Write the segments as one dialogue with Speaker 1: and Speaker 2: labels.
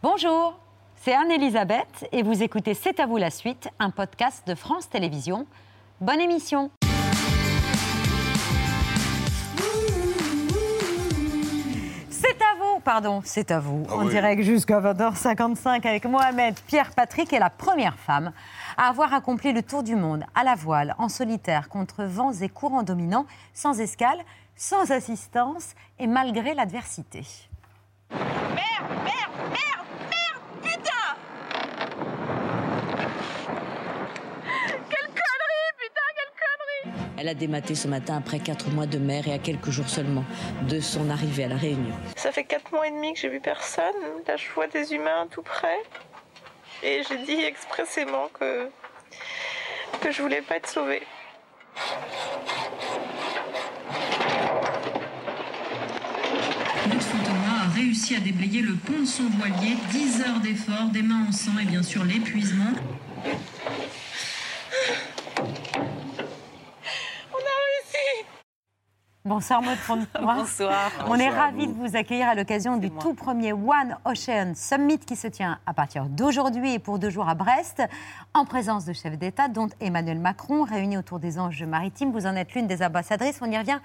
Speaker 1: Bonjour, c'est Anne-Elisabeth et vous écoutez C'est à vous la suite, un podcast de France Télévisions. Bonne émission C'est à vous, pardon, c'est à vous,
Speaker 2: Ah
Speaker 1: en
Speaker 2: oui.
Speaker 1: direct jusqu'à 20h55 avec Mohamed Pierre Patrick est la première femme à avoir accompli le tour du monde à la voile, en solitaire, contre vents et courants dominants, sans escale, sans assistance et malgré l'adversité.
Speaker 3: Merde, merde, merde, merde, putain Quelle connerie, putain, quelle connerie
Speaker 4: Elle a dématé ce matin après quatre mois de mer et à quelques jours seulement de son arrivée à La Réunion.
Speaker 3: Ça fait 4 mois et demi que j'ai vu personne. Là, je vois des humains tout près. Et j'ai dit expressément que, que je voulais pas être sauvée.
Speaker 5: Maud Fontenoy a réussi à déblayer le pont de son voilier. 10 heures d'effort, des mains en sang et bien sûr l'épuisement.
Speaker 3: On a réussi
Speaker 1: Bonsoir Maud.
Speaker 3: Bonsoir.
Speaker 1: On est
Speaker 2: Bonsoir
Speaker 1: ravis de
Speaker 2: vous.
Speaker 1: vous accueillir à l'occasion du
Speaker 3: moi.
Speaker 1: tout premier One Ocean Summit qui se tient à partir d'aujourd'hui et pour deux jours à Brest, en présence de chefs d'État, dont Emmanuel Macron, réunis autour des enjeux maritimes. Vous en êtes l'une des ambassadrices, on y revient.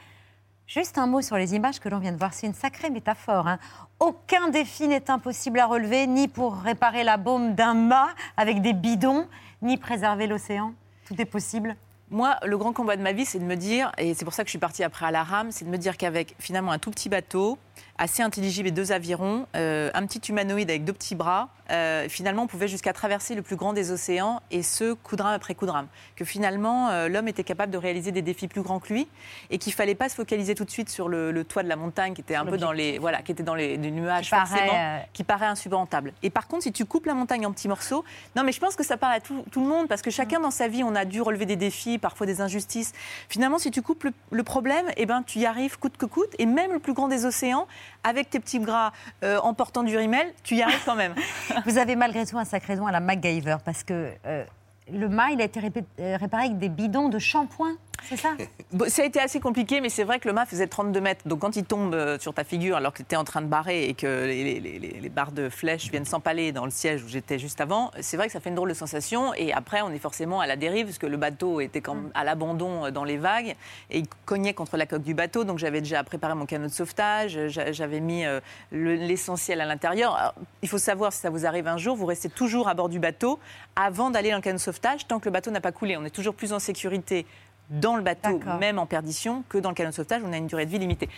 Speaker 1: Juste un mot sur les images que l'on vient de voir, c'est une sacrée métaphore. hein. Aucun défi n'est impossible à relever, ni pour réparer la baume d'un mât avec des bidons, ni préserver l'océan. Tout est possible.
Speaker 6: Moi, le grand combat de ma vie, c'est de me dire, et c'est pour ça que je suis partie après à la rame, c'est de me dire qu'avec finalement un tout petit bateau, assez intelligible et deux avirons, euh, un petit humanoïde avec deux petits bras, euh, finalement, on pouvait jusqu'à traverser le plus grand des océans, et ce, coup de rame après coup de rame. Que finalement, euh, l'homme était capable de réaliser des défis plus grands que lui, et qu'il fallait pas se focaliser tout de suite sur le, le toit de la montagne, qui était un peu dans les, voilà, qui était dans les, les nuages,
Speaker 1: Qui paraît,
Speaker 6: qui paraît insurmontable. Et par contre, si tu coupes la montagne en petits morceaux, non, mais je pense que ça parle à tout, tout le monde parce que chacun dans sa vie, on a dû relever des défis, parfois des injustices. Finalement, si tu coupes le, le problème, eh ben, tu y arrives coûte que coûte. Et même le plus grand des océans, avec tes petits bras euh, en portant du rimel, tu y arrives quand même.
Speaker 1: Vous avez malgré tout un sacré don à la MacGyver parce que euh, le mât, il a été euh, réparé avec des bidons de shampoing, c'est ça
Speaker 6: Bon, ça a été assez compliqué, mais c'est vrai que le mât faisait 32 mètres. Donc quand il tombe euh, sur ta figure alors que tu étais en train de barrer et que les, les- les- les barres de flèches viennent s'empaler dans le siège où j'étais juste avant, c'est vrai que ça fait une drôle de sensation. Et après, on est forcément à la dérive parce que le bateau était quand même à l'abandon euh, dans les vagues et il cognait contre la coque du bateau. Donc j'avais déjà préparé mon canot de sauvetage, euh, j'a- j'avais mis le- l'essentiel à l'intérieur. Alors, Il faut savoir, si ça vous arrive un jour, vous restez toujours à bord du bateau avant d'aller dans le canot de sauvetage tant que le bateau n'a pas coulé. On est toujours plus en sécurité dans le bateau, même en perdition, que dans le canot de sauvetage, on a une durée de vie limitée.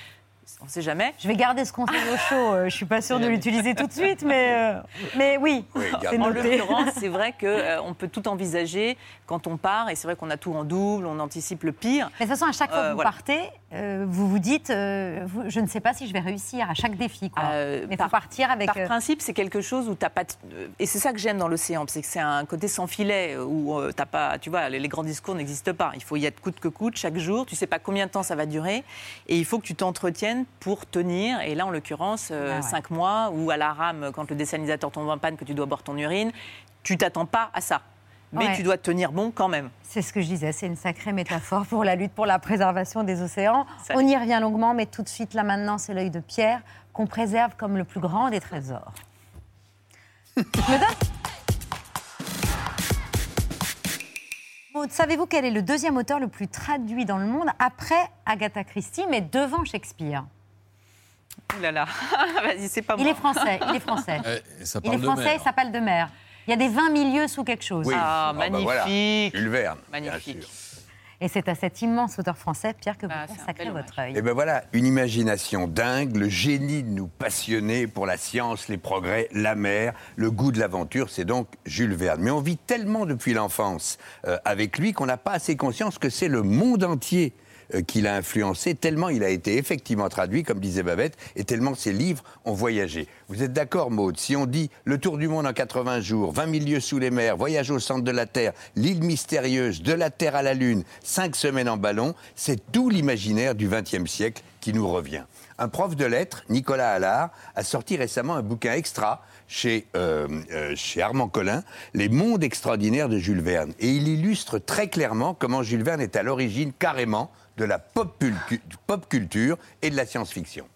Speaker 6: On ne sait jamais.
Speaker 1: Je vais garder ce conseil au chaud, euh, je suis pas sûre de l'utiliser tout de suite, mais, euh, mais oui,
Speaker 2: Oui,
Speaker 1: c'est
Speaker 6: En
Speaker 1: noté.
Speaker 6: l'occurrence, c'est vrai qu'on peut tout envisager quand on part, et c'est vrai qu'on a tout en double, on anticipe le pire.
Speaker 1: Mais de toute façon, à chaque fois
Speaker 6: Euh,
Speaker 1: que vous
Speaker 6: voilà.
Speaker 1: partez, euh, vous vous dites, euh, vous- je ne sais pas si je vais réussir à chaque défi. Quoi.
Speaker 6: Euh,
Speaker 1: mais faut
Speaker 6: par-
Speaker 1: partir avec...
Speaker 6: Par
Speaker 1: euh,
Speaker 6: principe, c'est quelque chose où t'as pas. de- Et c'est ça que j'aime dans l'océan, c'est que c'est un côté sans filet où euh, t'as pas. Tu vois, les, les grands discours n'existent pas. Il faut y être coûte que coûte chaque jour. Tu sais pas combien de temps ça va durer, et il faut que tu t'entretiennes pour tenir. Et là, en l'occurrence, euh,
Speaker 1: Ah ouais.
Speaker 6: mois ou à la rame quand le désalinisateur tombe en panne que tu dois boire ton urine, tu t'attends pas à ça. Mais
Speaker 1: Ouais.
Speaker 6: tu dois tenir bon quand même.
Speaker 1: C'est ce que je disais, c'est une sacrée métaphore pour la lutte pour la préservation des océans.
Speaker 6: Ça
Speaker 1: On y revient longuement, mais tout de suite, là maintenant, c'est l'œil de Pierre qu'on préserve comme le plus grand des trésors. Je me donne- Savez-vous quel est le deuxième auteur le plus traduit dans le monde après Agatha Christie, mais devant Shakespeare?
Speaker 6: Ouh là là, vas-y, c'est pas
Speaker 1: Il
Speaker 6: moi.
Speaker 1: est français, il est français.
Speaker 2: Eh, ça
Speaker 1: Il
Speaker 2: parle
Speaker 1: est
Speaker 2: de
Speaker 1: français,
Speaker 2: mer.
Speaker 1: il s'appelle de mer. Il y a des 20 milieux sous quelque chose.
Speaker 2: Oui.
Speaker 6: Ah,
Speaker 2: bah voilà.
Speaker 6: magnifique.
Speaker 2: Jules Verne,
Speaker 6: Magnifique.
Speaker 1: Et c'est à cet immense auteur français, Pierre, que vous
Speaker 6: Ah,
Speaker 1: consacrez votre œil.
Speaker 2: Et ben voilà, une imagination dingue, le génie de nous passionner pour la science, les progrès, la mer, le goût de l'aventure, c'est donc Jules Verne. Mais on vit tellement depuis l'enfance euh, avec lui qu'on n'a pas assez conscience que c'est le monde entier euh, qui l'a influencé, tellement il a été effectivement traduit, comme disait Babette, et tellement ses livres ont voyagé. Vous êtes d'accord, Maude? Si on dit Le tour du monde en 80 jours, 20 000 lieues sous les mers, voyage au centre de la Terre, l'île mystérieuse, de la Terre à la Lune, 5 semaines en ballon, c'est tout l'imaginaire du XXe siècle qui nous revient. Un prof de lettres, Nicolas Allard, a sorti récemment un bouquin extra chez, euh, euh, chez Armand Collin, Les mondes extraordinaires de Jules Verne. Et il illustre très clairement comment Jules Verne est à l'origine carrément de la pop, culture et de la science-fiction.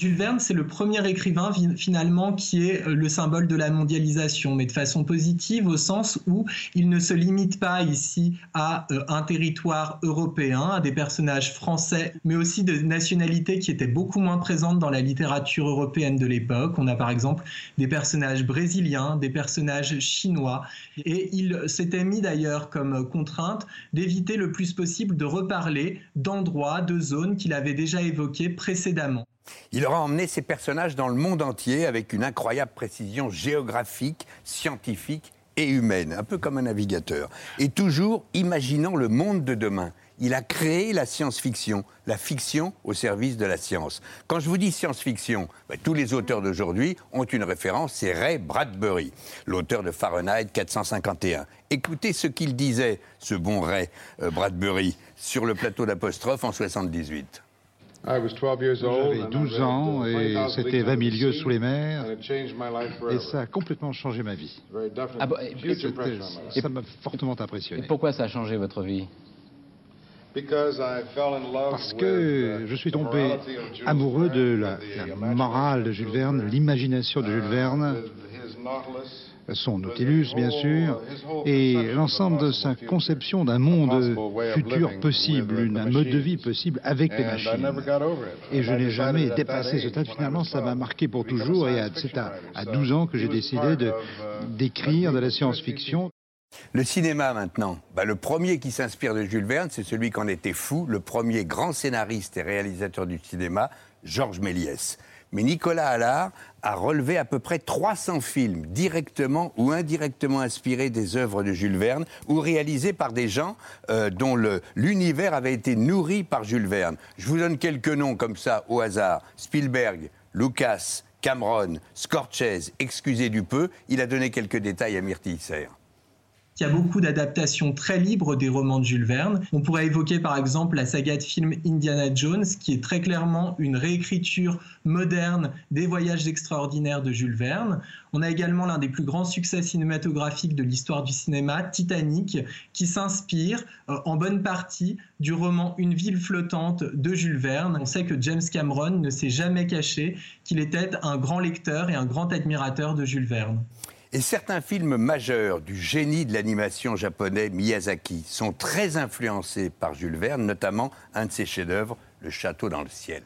Speaker 7: Jules Verne, c'est le premier écrivain finalement qui est euh, le symbole de la mondialisation, mais de façon positive au sens où il ne se limite pas ici à euh, un territoire européen, à des personnages français, mais aussi de nationalités qui étaient beaucoup moins présentes dans la littérature européenne de l'époque. On a par exemple des personnages brésiliens, des personnages chinois, et il s'était mis d'ailleurs comme contrainte d'éviter le plus possible de reparler d'endroits, de zones qu'il avait déjà évoqués précédemment.
Speaker 2: Il aura emmené ses personnages dans le monde entier avec une incroyable précision géographique, scientifique et humaine, un peu comme un navigateur. Et toujours imaginant le monde de demain. Il a créé la science-fiction, la fiction au service de la science. Quand je vous dis science-fiction, ben, tous les auteurs d'aujourd'hui ont une référence, c'est Ray Bradbury, l'auteur de Fahrenheit 451. Écoutez ce qu'il disait, ce bon Ray euh, Bradbury, sur le plateau d'apostrophe en 78.
Speaker 8: J'avais 12 ans et c'était 20 000 lieues sous les mers. et ça a complètement changé ma vie. Ah ça m'a fortement impressionné.
Speaker 9: Et pourquoi ça a changé votre vie?
Speaker 8: Parce que je suis tombé amoureux de la, la morale de Jules Verne, l'imagination de Jules Verne, son Nautilus, bien sûr, et l'ensemble de sa conception d'un monde futur possible, un mode de vie possible avec les machines. Et je n'ai jamais dépassé ce stade. Finalement, ça m'a marqué pour toujours, et c'est à, 12 ans que j'ai décidé d'écrire de la science-fiction.
Speaker 2: Le cinéma maintenant. Bah, le premier qui s'inspire de Jules Verne, c'est celui qu'en était fou, le premier grand scénariste et réalisateur du cinéma, Georges Méliès. Mais Nicolas Allard a relevé à peu près 300 films directement ou indirectement inspirés des œuvres de Jules Verne ou réalisés par des gens euh, dont l'univers avait été nourri par Jules Verne. Je vous donne quelques noms comme ça au hasard. Spielberg, Lucas, Cameron, Scorchese, excusez du peu, il a donné quelques détails à Myrtille Serre.
Speaker 7: Il y a beaucoup d'adaptations très libres des romans de Jules Verne. On pourrait évoquer par exemple la saga de film Indiana Jones, qui est très clairement une réécriture moderne des voyages extraordinaires de Jules Verne. On a également l'un des plus grands succès cinématographiques de l'histoire du cinéma, Titanic, qui s'inspire euh, en bonne partie du roman Une ville flottante de Jules Verne. On sait que James Cameron ne s'est jamais caché qu'il était un grand lecteur et un grand admirateur de Jules Verne.
Speaker 2: Et certains films majeurs du génie de l'animation japonais Miyazaki sont très influencés par Jules Verne, notamment un de ses chefs-d'œuvre, Le Château dans le ciel.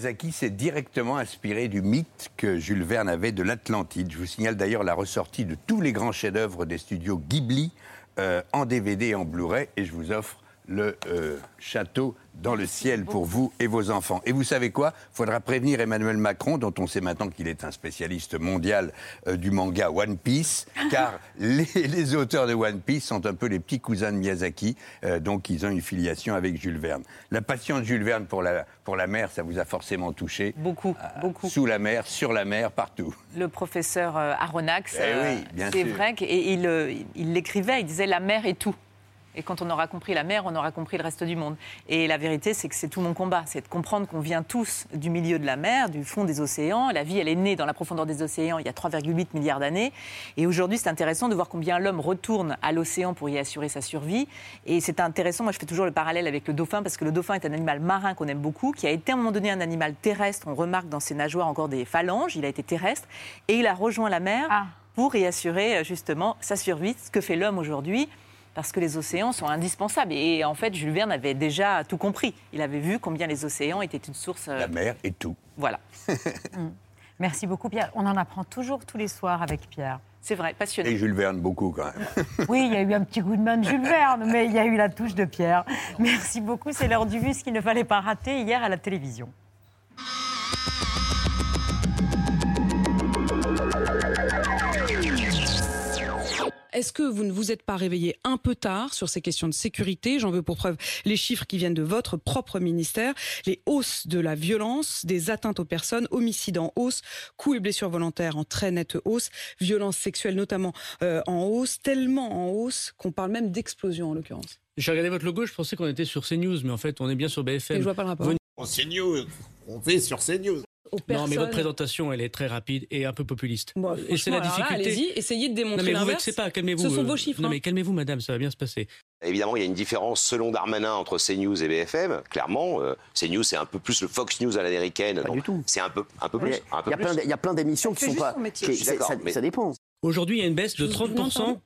Speaker 2: Miyazaki s'est directement inspiré du mythe que Jules Verne avait de l'Atlantide. Je vous signale d'ailleurs la ressortie de tous les grands chefs-d'œuvre des studios Ghibli euh, en DVD et en Blu-ray, et je vous offre le euh, château dans le ciel pour vous et vos enfants. Et vous savez quoi? Il faudra prévenir Emmanuel Macron, dont on sait maintenant qu'il est un spécialiste mondial euh, du manga One Piece, car les, auteurs de One Piece sont un peu les petits cousins de Miyazaki, euh, donc ils ont une filiation avec Jules Verne. La passion de Jules Verne pour la, pour la mer, ça vous a forcément touché
Speaker 6: Beaucoup, beaucoup.
Speaker 2: Sous la mer, sur la mer, partout.
Speaker 6: Le professeur Aronnax, eh c'est vrai qu'il l'écrivait, il disait la mer est tout. Et quand on aura compris la mer, on aura compris le reste du monde. Et la vérité, c'est que c'est tout mon combat. C'est de comprendre qu'on vient tous du milieu de la mer, du fond des océans. La vie, elle est née dans la profondeur des océans il y a 3,8 milliards d'années. Et aujourd'hui, c'est intéressant de voir combien l'homme retourne à l'océan pour y assurer sa survie. Et c'est intéressant, moi je fais toujours le parallèle avec le dauphin, parce que le dauphin est un animal marin qu'on aime beaucoup, qui a été à un moment donné un animal terrestre. On remarque dans ses nageoires encore des phalanges. Il a été terrestre. Et il a rejoint la mer. Ah. pour y assurer justement sa survie, ce que fait l'homme aujourd'hui parce que les océans sont indispensables. Et en fait, Jules Verne avait déjà tout compris. Il avait vu combien les océans étaient une source.
Speaker 2: Euh, La mer et tout.
Speaker 6: Voilà.
Speaker 1: Mm. Merci beaucoup, Pierre. On en apprend toujours tous les soirs avec Pierre.
Speaker 6: C'est vrai, passionnant.
Speaker 2: Et Jules Verne, beaucoup quand même.
Speaker 1: oui, il y a eu un petit coup de main de Jules Verne, mais il y a eu la touche de Pierre. Merci beaucoup. C'est l'heure du bus qu'il ne fallait pas rater hier à la télévision.
Speaker 9: Est-ce que vous ne vous êtes pas réveillé un peu tard sur ces questions de sécurité? J'en veux pour preuve les chiffres qui viennent de votre propre ministère, les hausses de la violence, des atteintes aux personnes, homicides en hausse, coups et blessures volontaires en très nette hausse, violences sexuelles notamment euh, en hausse, tellement en hausse qu'on parle même d'explosion en l'occurrence.
Speaker 10: J'ai regardé votre logo, je pensais qu'on était sur CNews, mais en fait, on est bien sur BFM.
Speaker 9: Et je vois pas le rapport.
Speaker 11: CNews, on fait sur CNews.
Speaker 10: Non, mais votre présentation, elle est très rapide et un peu populiste.
Speaker 9: Bon,
Speaker 10: et c'est la difficulté.
Speaker 9: Allez-y, essayez de démontrer
Speaker 10: non, mais vous vexez pas, calmez-vous.
Speaker 9: Ce sont
Speaker 10: euh,
Speaker 9: vos chiffres.
Speaker 10: Non,
Speaker 9: hein.
Speaker 10: mais calmez-vous, madame, ça va bien se passer.
Speaker 11: Évidemment, il y a une différence selon Darmanin entre CNews et BFM. Clairement, euh, CNews c'est un peu plus le Fox News à l'américaine. Pas du tout. C'est un peu, un peu plus.
Speaker 12: Il y a plein d'- il y a plein d'émissions qui sont pas. qui- ça,
Speaker 11: mais-
Speaker 12: ça dépend.
Speaker 10: Aujourd'hui, il y a une baisse de
Speaker 9: Je vous demande
Speaker 10: 30%.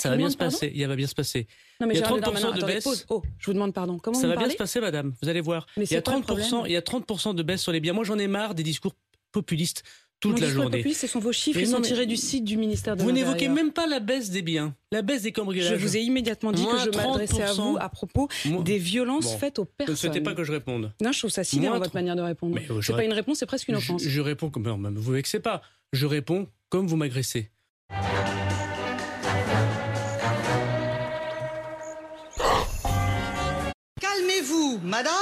Speaker 10: Ça
Speaker 9: Je
Speaker 10: va bien se passer. Il va bien se passer.
Speaker 9: Non, mais
Speaker 10: il y a
Speaker 9: Gérald
Speaker 10: 30%
Speaker 9: Darmanin,
Speaker 10: de baisse.
Speaker 9: Oh, je vous demande pardon. Comment
Speaker 10: Ça
Speaker 9: vous
Speaker 10: va bien se passer, madame. Vous allez voir.
Speaker 9: Mais
Speaker 10: il y a
Speaker 9: c'est quoi le
Speaker 10: 30%,
Speaker 9: problème
Speaker 10: il y a 30% de baisse sur les biens. Moi, j'en ai marre des discours populistes toute
Speaker 9: Mon
Speaker 10: la journée.
Speaker 9: populiste, ce sont vos chiffres, ils sont tirés du site du ministère de
Speaker 10: Vous n'évoquez même pas la baisse des biens, la baisse des
Speaker 9: Je
Speaker 10: cambriolages.
Speaker 9: vous ai immédiatement dit
Speaker 10: Moins
Speaker 9: que je m'adressais à
Speaker 10: 30%.
Speaker 9: vous à propos des violences
Speaker 10: Bon.
Speaker 9: faites aux
Speaker 10: Vous ne
Speaker 9: personnes.
Speaker 10: souhaitez pas que je réponde.
Speaker 9: Non, je trouve ça sidérant votre manière de répondre.
Speaker 10: Mais, euh, je
Speaker 9: c'est pas une réponse, c'est presque une
Speaker 10: Je,
Speaker 9: offense.
Speaker 10: je réponds comme non, vous vexez pas. Je réponds comme vous m'agressez.
Speaker 13: Madame,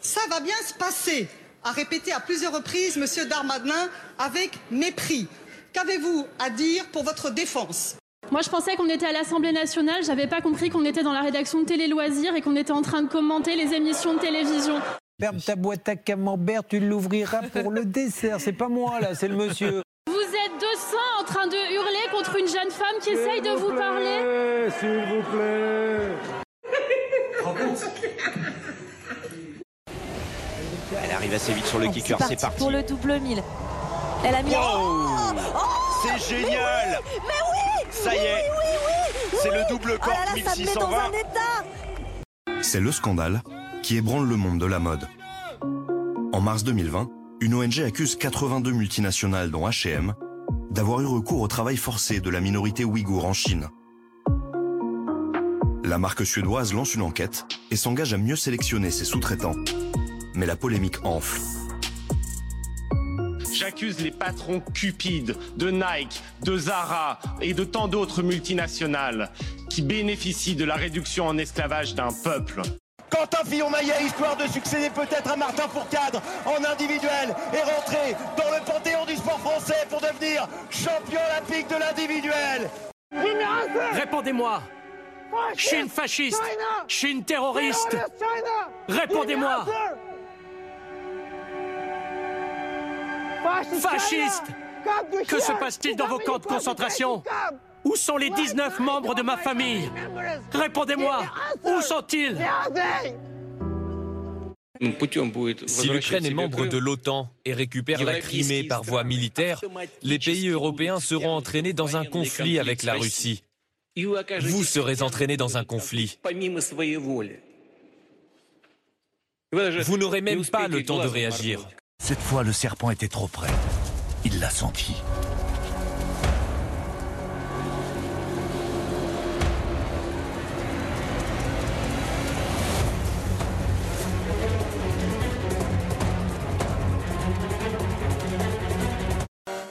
Speaker 13: ça va bien se passer, a répété à plusieurs reprises Monsieur Darmanin avec mépris. Qu'avez-vous à dire pour votre défense?
Speaker 14: Moi, je pensais qu'on était à l'Assemblée nationale. J'avais pas compris qu'on était dans la rédaction de Télé Loisirs et qu'on était en train de commenter les émissions de télévision.
Speaker 15: Ferme ta boîte à camembert, tu l'ouvriras pour le dessert. C'est pas moi là, c'est le monsieur.
Speaker 14: Vous êtes 200 en train de hurler contre une jeune femme qui essaye de vous parler?
Speaker 15: S'il vous plaît.
Speaker 11: Elle arrive assez vite sur le kicker, c'est parti.
Speaker 16: pour le double 1000. Elle a mis.
Speaker 11: Wow C'est génial
Speaker 16: Mais oui
Speaker 11: Ça y est C'est le double
Speaker 16: Oh
Speaker 11: corps
Speaker 16: là là, ça me met dans
Speaker 11: 1620.
Speaker 16: un état
Speaker 17: C'est le scandale qui ébranle le monde de la mode. En mars 2020, une ONG accuse 82 multinationales dont H&M d'avoir eu recours au travail forcé de la minorité ouïghour en Chine. La marque suédoise lance une enquête et s'engage à mieux sélectionner ses sous-traitants. Mais la polémique enfle.
Speaker 18: J'accuse les patrons cupides de Nike, de Zara et de tant d'autres multinationales qui bénéficient de la réduction en esclavage d'un peuple.
Speaker 19: Quentin Fillon-Maillet, histoire de succéder peut-être à Martin Fourcade en individuel, est rentré dans le panthéon du sport français pour devenir champion olympique de l'individuel.
Speaker 20: Répondez-moi Chine fasciste. Chine terroriste. Répondez-moi. Fasciste. Que se passe-t-il dans vos camps de concentration? Où sont les 19 membres de ma famille? Répondez-moi. Où sont-ils?
Speaker 21: Si l'Ukraine est membre de l'OTAN et récupère la Crimée par voie militaire, les pays européens seront entraînés dans un conflit avec la Russie. Vous serez entraînés dans un conflit. Vous n'aurez même pas le temps de réagir.
Speaker 22: Cette fois, le serpent était trop près. Il l'a senti.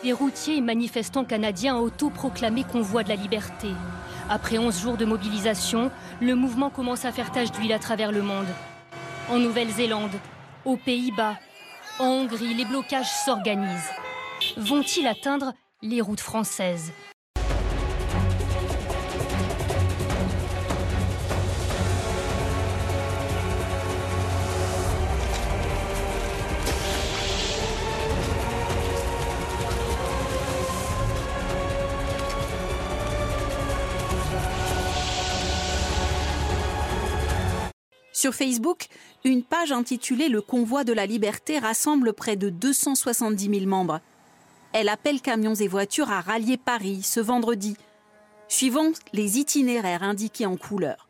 Speaker 23: Les routiers et manifestants canadiens autoproclamés convoi de la liberté. Après 11 jours de mobilisation, le mouvement commence à faire tache d'huile à travers le monde. En Nouvelle-Zélande, aux Pays-Bas, en Hongrie, les blocages s'organisent. Vont-ils atteindre les routes françaises?
Speaker 24: Sur Facebook, une page intitulée Le convoi de la liberté rassemble près de 270 000 membres. Elle appelle camions et voitures à rallier Paris ce vendredi, suivant les itinéraires indiqués en couleur.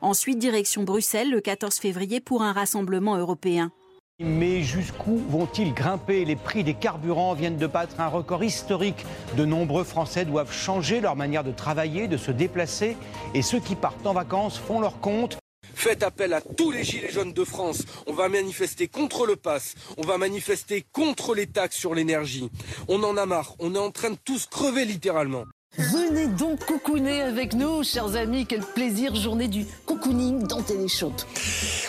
Speaker 24: Ensuite, direction Bruxelles le 14 février pour un rassemblement européen.
Speaker 15: Mais jusqu'où vont-ils grimper? Les prix des carburants viennent de battre un record historique. De nombreux Français doivent changer leur manière de travailler, de se déplacer. Et ceux qui partent en vacances font leur compte.
Speaker 25: Faites appel à tous les gilets jaunes de France. On va manifester contre le pass. On va manifester contre les taxes sur l'énergie. On en a marre. On est en train de tous crever littéralement.
Speaker 26: Venez donc cocooner avec nous, chers amis. Quel plaisir, journée du cocooning dans Téléshop.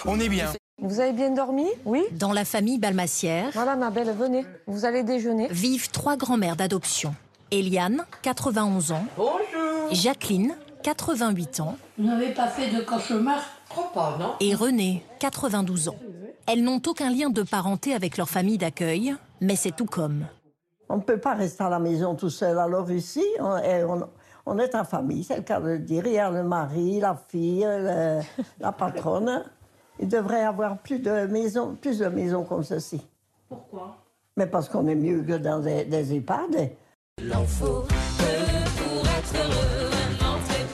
Speaker 27: On est bien.
Speaker 28: Vous avez bien dormi? Oui.
Speaker 29: Dans la famille Balmassière.
Speaker 28: Voilà, ma belle, venez. Vous allez déjeuner.
Speaker 29: Vivent trois grands-mères d'adoption. Eliane, 91 ans.
Speaker 28: Bonjour.
Speaker 29: Jacqueline, 88 ans.
Speaker 28: Vous n'avez pas fait de cauchemar pas, non?
Speaker 29: Et René, 92 ans. Elles n'ont aucun lien de parenté avec leur famille d'accueil, mais c'est tout comme.
Speaker 12: On ne peut pas rester à la maison tout seul. Alors ici, on est, on, on est en famille, c'est le cas de le dire. Il y a le mari, la fille, le- la patronne. Il devrait y avoir plus de maisons, plus de maisons comme ceci.
Speaker 28: Pourquoi?
Speaker 12: Mais parce qu'on est mieux que dans des, des EHPAD.
Speaker 30: Il en faut peu pour être heureux,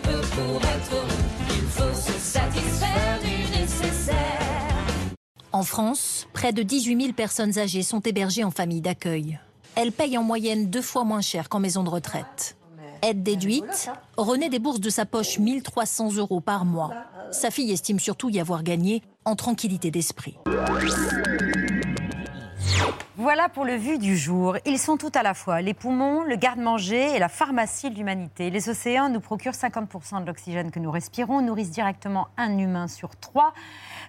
Speaker 30: peu pour être
Speaker 29: En France, près de 18 000 personnes âgées sont hébergées en famille d'accueil. Elles payent en moyenne deux fois moins cher qu'en maison de retraite. Aide déduite, René débourse de sa poche 1300 euros par mois. Sa fille estime surtout y avoir gagné en tranquillité d'esprit.
Speaker 1: Voilà pour le vu du jour. Ils sont tout à la fois, les poumons, le garde-manger et la pharmacie de l'humanité. Les océans nous procurent 50% de l'oxygène que nous respirons, nourrissent directement un humain sur trois,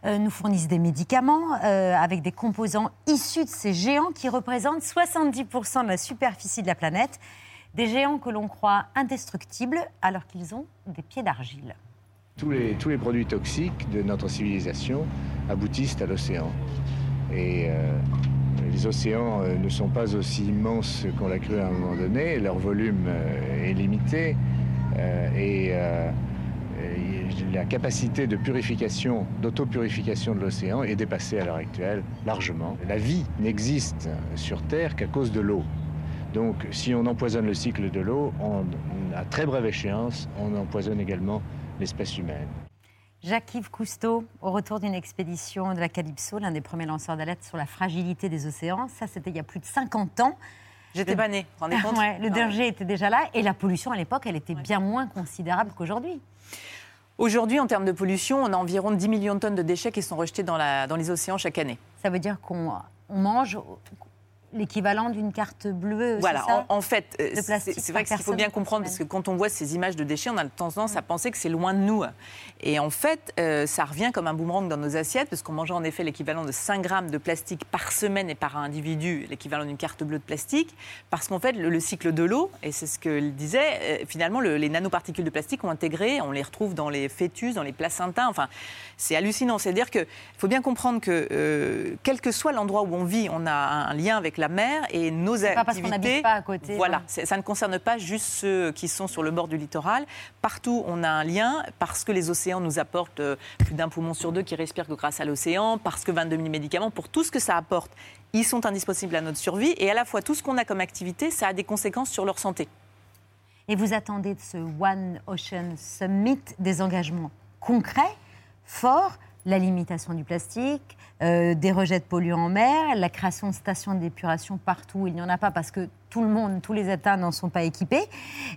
Speaker 1: euh, nous fournissent des médicaments euh, avec des composants issus de ces géants qui représentent 70% de la superficie de la planète. Des géants que l'on croit indestructibles alors qu'ils ont des pieds d'argile.
Speaker 31: Tous les, produits toxiques de notre civilisation aboutissent à l'océan. Et euh, les océans euh, ne sont pas aussi immenses qu'on l'a cru à un moment donné, leur volume euh, est limité euh, et, la capacité de purification, d'autopurification de l'océan est dépassée à l'heure actuelle largement. La vie n'existe sur Terre qu'à cause de l'eau. Donc si on empoisonne le cycle de l'eau, à très brève échéance, on empoisonne également l'espèce humaine.
Speaker 1: Jacques-Yves Cousteau, au retour d'une expédition de la Calypso, l'un des premiers lanceurs d'alerte sur la fragilité des océans. Ça, c'était il y a plus de 50 ans.
Speaker 6: J'étais pas née, vous compte
Speaker 1: Ouais, Le
Speaker 6: Ah
Speaker 1: danger était déjà là et la pollution à l'époque, elle était bien moins considérable qu'aujourd'hui.
Speaker 6: Aujourd'hui, en termes de pollution, on a environ 10 millions de tonnes de déchets qui sont rejetés dans, la- dans les océans chaque année.
Speaker 1: Ça veut dire qu'on on mange l'équivalent d'une carte bleue.
Speaker 6: Voilà,
Speaker 1: ça
Speaker 6: en, en fait, euh, c'est vrai qu'il faut bien comprendre, parce que quand on voit ces images de déchets, on a tendance à penser que c'est loin de nous. Et en fait, euh, ça revient comme un boomerang dans nos assiettes, parce qu'on mangeait en effet l'équivalent de 5 grammes de plastique par semaine et par individu, l'équivalent d'une carte bleue de plastique, parce qu'en fait, le, le cycle de l'eau, et c'est ce qu'il disait, euh, finalement, le- les nanoparticules de plastique ont intégré, on les retrouve dans les fœtus, dans les placentas, enfin, c'est hallucinant. C'est-à-dire qu'il faut bien comprendre que, euh, quel que soit l'endroit où on vit, on a un lien avec la mer, et nos
Speaker 1: C'est pas parce qu'on
Speaker 6: activités...
Speaker 1: n'habite pas à côté,
Speaker 6: Voilà,
Speaker 1: ouais.
Speaker 6: ça ne concerne pas juste ceux qui sont sur le bord du littoral. Partout, on a un lien parce que les océans nous apportent euh, plus d'un poumon sur deux qui respire que grâce à l'océan, parce que 22 000 médicaments, pour tout ce que ça apporte, ils sont indispensables à notre survie. Et à la fois, tout ce qu'on a comme activité, ça a des conséquences sur leur santé.
Speaker 1: Et vous attendez de ce One Ocean Summit des engagements concrets, forts, la limitation du plastique, euh, des rejets de polluants en mer, la création de stations d'épuration partout où il n'y en a pas parce que tout le monde, tous les États n'en sont pas équipés,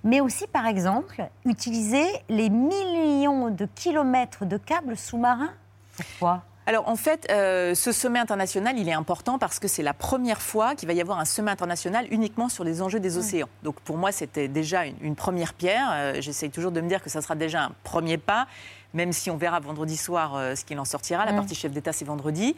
Speaker 1: mais aussi, par exemple, utiliser les millions de kilomètres de câbles sous-marins. Pourquoi?
Speaker 6: Alors en fait, euh, ce sommet international, il est important parce que c'est la première fois qu'il va y avoir un sommet international uniquement sur les enjeux des océans. Donc pour moi, c'était déjà une, une première pierre. Euh, J'essaye toujours de me dire que ça sera déjà un premier pas. Même si on verra vendredi soir euh, ce qu'il en sortira, la
Speaker 1: Mm.
Speaker 6: partie chef d'État c'est vendredi.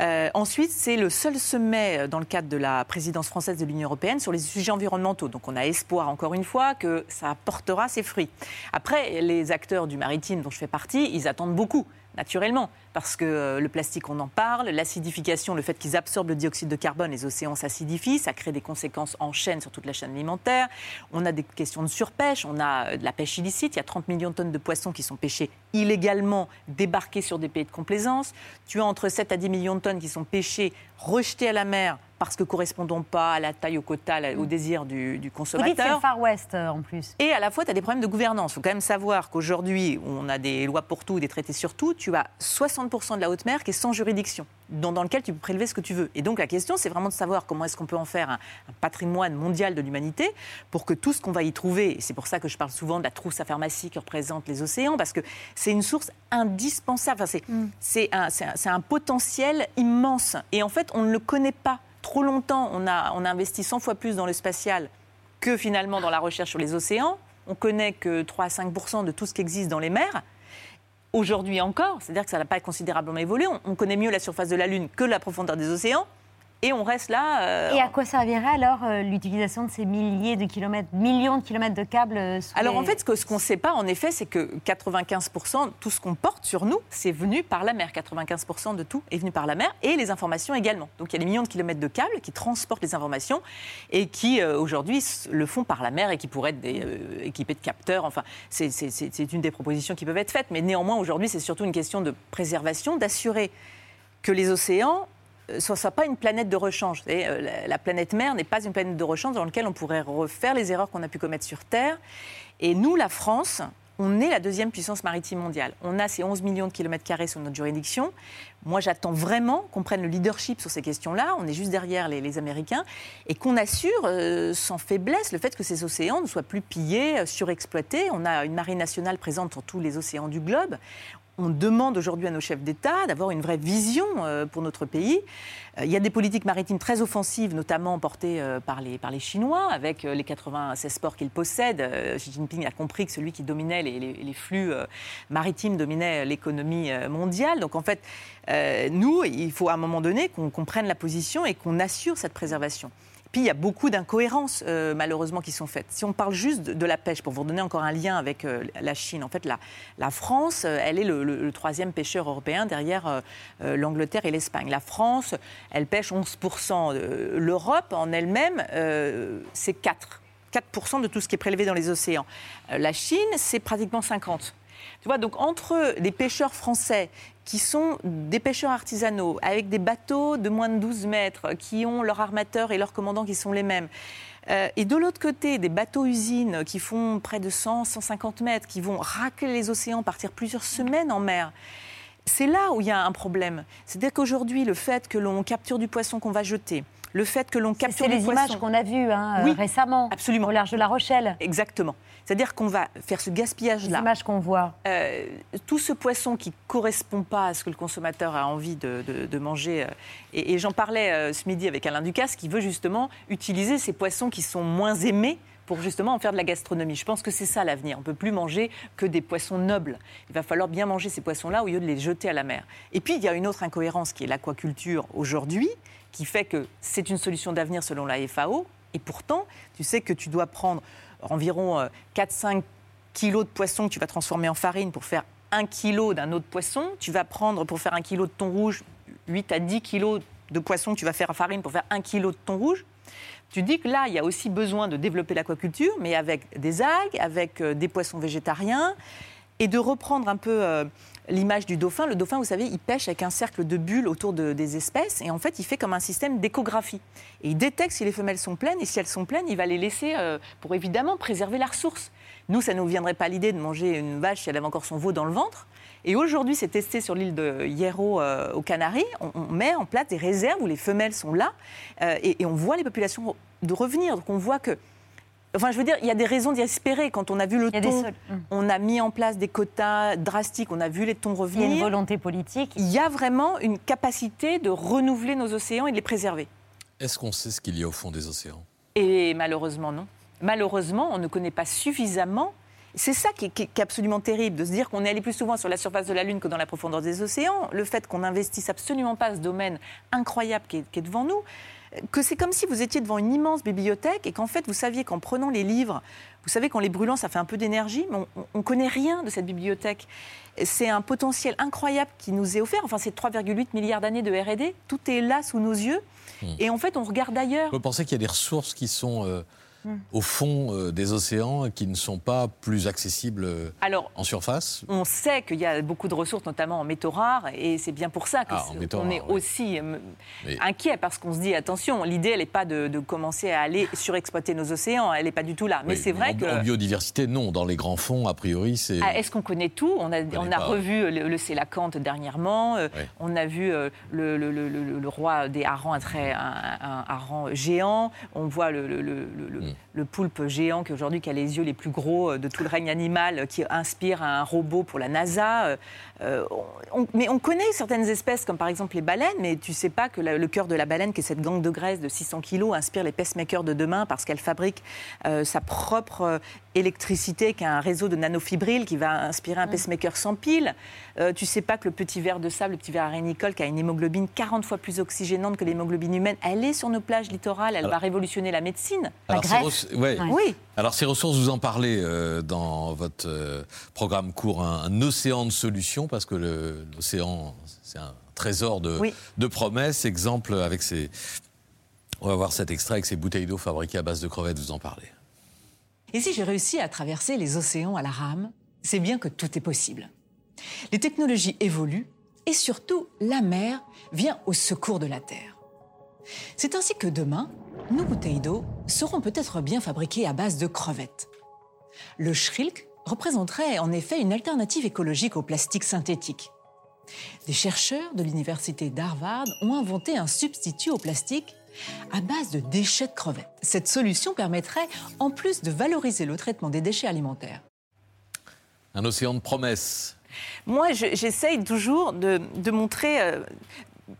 Speaker 6: Euh, ensuite, c'est le seul sommet dans le cadre de la présidence française de l'Union européenne sur les sujets environnementaux. Donc on a espoir, encore une fois, que ça portera ses fruits. Après, les acteurs du maritime dont je fais partie, ils attendent beaucoup naturellement, parce que euh, le plastique, on en parle, l'acidification, le fait qu'ils absorbent le dioxyde de carbone, les océans s'acidifient, ça crée des conséquences en chaîne sur toute la chaîne alimentaire. On a des questions de surpêche, on a euh, de la pêche illicite, il y a 30 millions de tonnes de poissons qui sont pêchés illégalement, débarqués sur des pays de complaisance. Tu as entre 7 à 10 millions de tonnes qui sont pêchés, rejetés à la mer parce que correspondant pas à la taille, au quota, au désir du, du
Speaker 1: Vous dites que c'est le
Speaker 6: consommateur.
Speaker 1: Far West euh, en plus.
Speaker 6: Et à la fois, tu as des problèmes de gouvernance. Il faut quand même savoir qu'aujourd'hui, on a des lois pour tout, des traités sur tout. Tu as 60% de la haute mer qui est sans juridiction, dans, dans lequel tu peux prélever ce que tu veux. Et donc la question, c'est vraiment de savoir comment est-ce qu'on peut en faire un, un patrimoine mondial de l'humanité pour que tout ce qu'on va y trouver, et c'est pour ça que je parle souvent de la trousse à pharmacie que représentent les océans, parce que c'est une source indispensable. Enfin, c'est un, un- c'est un potentiel immense. Et en fait, on ne le connaît pas. Trop longtemps, on a, on a investi 100 fois plus dans le spatial que finalement, dans la recherche sur les océans, on connaît que 3 à 5 de tout ce qui existe dans les mers. Aujourd'hui encore, c'est-à-dire que ça n'a pas considérablement évolué. On, on connaît mieux la surface de la Lune que la profondeur des océans. Et on reste là. euh,
Speaker 1: Et à quoi servirait alors euh, l'utilisation de ces milliers de kilomètres, millions de kilomètres de câbles euh, sous
Speaker 6: Alors
Speaker 1: les-
Speaker 6: en fait, ce qu'on ne sait pas, en effet, c'est que 95%, tout ce qu'on porte sur nous, c'est venu par la mer. 95% de tout est venu par la mer et les informations également. Donc il y a des millions de kilomètres de câbles qui transportent les informations et qui euh, aujourd'hui le font par la mer et qui pourraient être des, équipés de capteurs. Enfin, c'est une des propositions qui peuvent être faites. Mais néanmoins, aujourd'hui, c'est surtout une question de préservation, d'assurer que les océans ne soient, soient pas une planète de rechange. Euh, la, la planète mer n'est pas une planète de rechange dans laquelle on pourrait refaire les erreurs qu'on a pu commettre sur Terre. Et nous, la France, on est la deuxième puissance maritime mondiale. On a ces 11 millions de kilomètres carrés sous notre juridiction. Moi, j'attends vraiment qu'on prenne le leadership sur ces questions-là. On est juste derrière les, Américains et qu'on assure euh, sans faiblesse le fait que ces océans ne soient plus pillés, euh, surexploités. On a une marine nationale présente sur tous les océans du globe. On demande aujourd'hui à nos chefs d'État d'avoir une vraie vision euh, pour notre pays. Euh, Il y a des politiques maritimes très offensives, notamment portées euh, par les, par les Chinois, avec les 96 ports qu'ils possèdent. Xi Jinping a compris que celui qui dominait les, les- flux maritimes dominait l'économie mondiale. Donc en fait, nous, il faut à un moment donné qu'on qu'on prenne la position et qu'on assure cette préservation. Puis il y a beaucoup d'incohérences euh, malheureusement qui sont faites. Si on parle juste de, la pêche, pour vous redonner encore un lien avec euh, la Chine, en fait la, France, euh, elle est le, troisième pêcheur européen derrière l'Angleterre et l'Espagne. La France, elle pêche 11%. Euh, L'Europe en elle-même, c'est 4. 4% de tout ce qui est prélevé dans les océans. La Chine, c'est pratiquement 50. Tu vois, donc entre les pêcheurs français qui sont des pêcheurs artisanaux, avec des bateaux de moins de 12 mètres, qui ont leur armateur et leur commandant qui sont les mêmes, euh, et de l'autre côté, des bateaux-usines qui font près de 100, 150 mètres, qui vont racler les océans, partir plusieurs semaines en mer. C'est là où il y a un problème. C'est-à-dire qu'aujourd'hui, le fait que l'on capture du poisson qu'on va jeter, le fait que l'on capture
Speaker 1: les images qu'on a vues hein, euh,
Speaker 6: Oui,
Speaker 1: récemment
Speaker 6: absolument.
Speaker 1: au large de La Rochelle.
Speaker 6: Exactement. C'est-à-dire qu'on va faire ce gaspillage-là.
Speaker 1: Les images qu'on voit.
Speaker 6: Euh, tout ce poisson qui correspond pas à ce que le consommateur a envie de, de- de manger. euh, et et j'en parlais euh, ce midi avec Alain Ducasse, qui veut justement utiliser ces poissons qui sont moins aimés pour justement en faire de la gastronomie. Je pense que c'est ça l'avenir. On ne peut plus manger que des poissons nobles. Il va falloir bien manger ces poissons-là au lieu de les jeter à la mer. Et puis, il y a une autre incohérence qui est l'aquaculture aujourd'hui, qui fait que c'est une solution d'avenir selon la FAO. Et pourtant, tu sais que tu dois prendre environ euh, 4-5 kilos de poisson que tu vas transformer en farine pour faire 1 kilo d'un autre poisson. Tu vas prendre pour faire 1 kilo de thon rouge 8 à 10 kilos de poisson que tu vas faire en farine pour faire 1 kilo de thon rouge. Tu dis que là, il y a aussi besoin de développer l'aquaculture, mais avec des algues, avec euh, des poissons végétariens, et de reprendre un peu euh, l'image du dauphin. Le dauphin, vous savez, il pêche avec un cercle de bulles autour de- des espèces, et en fait, il fait comme un système d'échographie. Et il détecte si les femelles sont pleines, et si elles sont pleines, il va les laisser euh, pour évidemment préserver la ressource. Nous, ça ne nous viendrait pas l'idée de manger une vache si elle avait encore son veau dans le ventre. Et aujourd'hui, c'est testé sur l'île de Hierro euh, aux Canaries. On, met en place des réserves où les femelles sont là euh, et, et on voit les populations de revenir. Donc on voit que. Enfin, je veux dire, il y a des raisons d'y espérer. Quand on a vu le
Speaker 1: a
Speaker 6: thon,
Speaker 1: Hum.
Speaker 6: on a mis en place des quotas drastiques, on a vu les thons
Speaker 1: Il y a
Speaker 6: revenir.
Speaker 1: une volonté politique.
Speaker 6: Il y a vraiment une capacité de renouveler nos océans et de les préserver.
Speaker 32: Est-ce qu'on sait ce qu'il y a au fond des océans?
Speaker 6: Et malheureusement, non. Malheureusement, on ne connaît pas suffisamment. C'est ça qui est, qui est- qui est absolument terrible, de se dire qu'on est allé plus souvent sur la surface de la Lune que dans la profondeur des océans. Le fait qu'on n'investisse absolument pas ce domaine incroyable qui est, qui est devant nous. Que c'est comme si vous étiez devant une immense bibliothèque et qu'en fait, vous saviez qu'en prenant les livres, vous savez qu'en les brûlant, ça fait un peu d'énergie, mais on ne connaît rien de cette bibliothèque. C'est un potentiel incroyable qui nous est offert. Enfin, c'est 3,8 milliards d'années de R&D. Tout est là sous nos yeux. Et en fait, on regarde ailleurs.
Speaker 32: Vous pensez qu'il y a des ressources qui sont euh, Au fond euh, des océans qui ne sont pas plus accessibles euh,
Speaker 6: Alors,
Speaker 32: en surface
Speaker 6: On sait qu'il y a beaucoup de ressources, notamment en métaux rares, et c'est bien pour ça
Speaker 32: Ah,
Speaker 6: qu'on
Speaker 32: métaux
Speaker 6: est
Speaker 32: rares,
Speaker 6: aussi euh, inquiet, parce qu'on se dit, attention, l'idée, elle n'est pas de, de commencer à aller surexploiter nos océans, elle n'est pas du tout là. Mais
Speaker 32: Oui,
Speaker 6: c'est vrai
Speaker 32: en,
Speaker 6: que...
Speaker 32: en biodiversité, non. Dans les grands fonds, a priori, c'est.
Speaker 6: Ah, Est-ce qu'on connaît tout? On a, on a revu le, le dernièrement. On a vu le, le- le- le- le roi des harengs, un, très, un, un hareng géant. On voit le, le- le- le- le- poulpe géant qui aujourd'hui qui a les yeux les plus gros euh, de tout le règne animal, euh, qui inspire un robot pour la NASA. Euh, on- mais on connaît certaines espèces, comme par exemple les baleines, mais tu sais pas que la- le cœur de la baleine, qui est cette gangue de graisse de 600 kilos, inspire les pacemakers de demain parce qu'elle fabrique euh, sa propre euh, électricité, qui a un réseau de nanofibrilles qui va inspirer un pacemaker sans pile. Euh, tu sais pas que le petit ver de sable, le petit ver arénicole, qui a une hémoglobine 40 fois plus oxygénante que l'hémoglobine humaine, elle est sur nos plages littorales, elle
Speaker 32: Alors-
Speaker 6: va révolutionner la médecine.
Speaker 32: Alors, ces res- ouais.
Speaker 6: Oui.
Speaker 32: Alors ces ressources, vous en parlez euh, dans votre euh, programme court, un, un océan de solutions, parce que l'océan, c'est un trésor de,
Speaker 6: Oui.
Speaker 32: de promesses. Exemple avec ces... On va voir cet extrait avec ces bouteilles d'eau fabriquées à base de crevettes, vous en parlez.
Speaker 27: Et si j'ai réussi à traverser les océans à la rame, c'est bien que tout est possible. Les technologies évoluent et surtout la mer vient au secours de la Terre. C'est ainsi que demain, nos bouteilles d'eau seront peut-être bien fabriquées à base de crevettes. Le shrilk représenterait en effet une alternative écologique au plastique synthétique. Des chercheurs de l'université d'Harvard ont inventé un substitut au plastique à base de déchets de crevettes. Cette solution permettrait, en plus de valoriser le traitement des déchets alimentaires,
Speaker 32: Un océan de promesses.
Speaker 6: Moi, je- j'essaye toujours de, de montrer euh,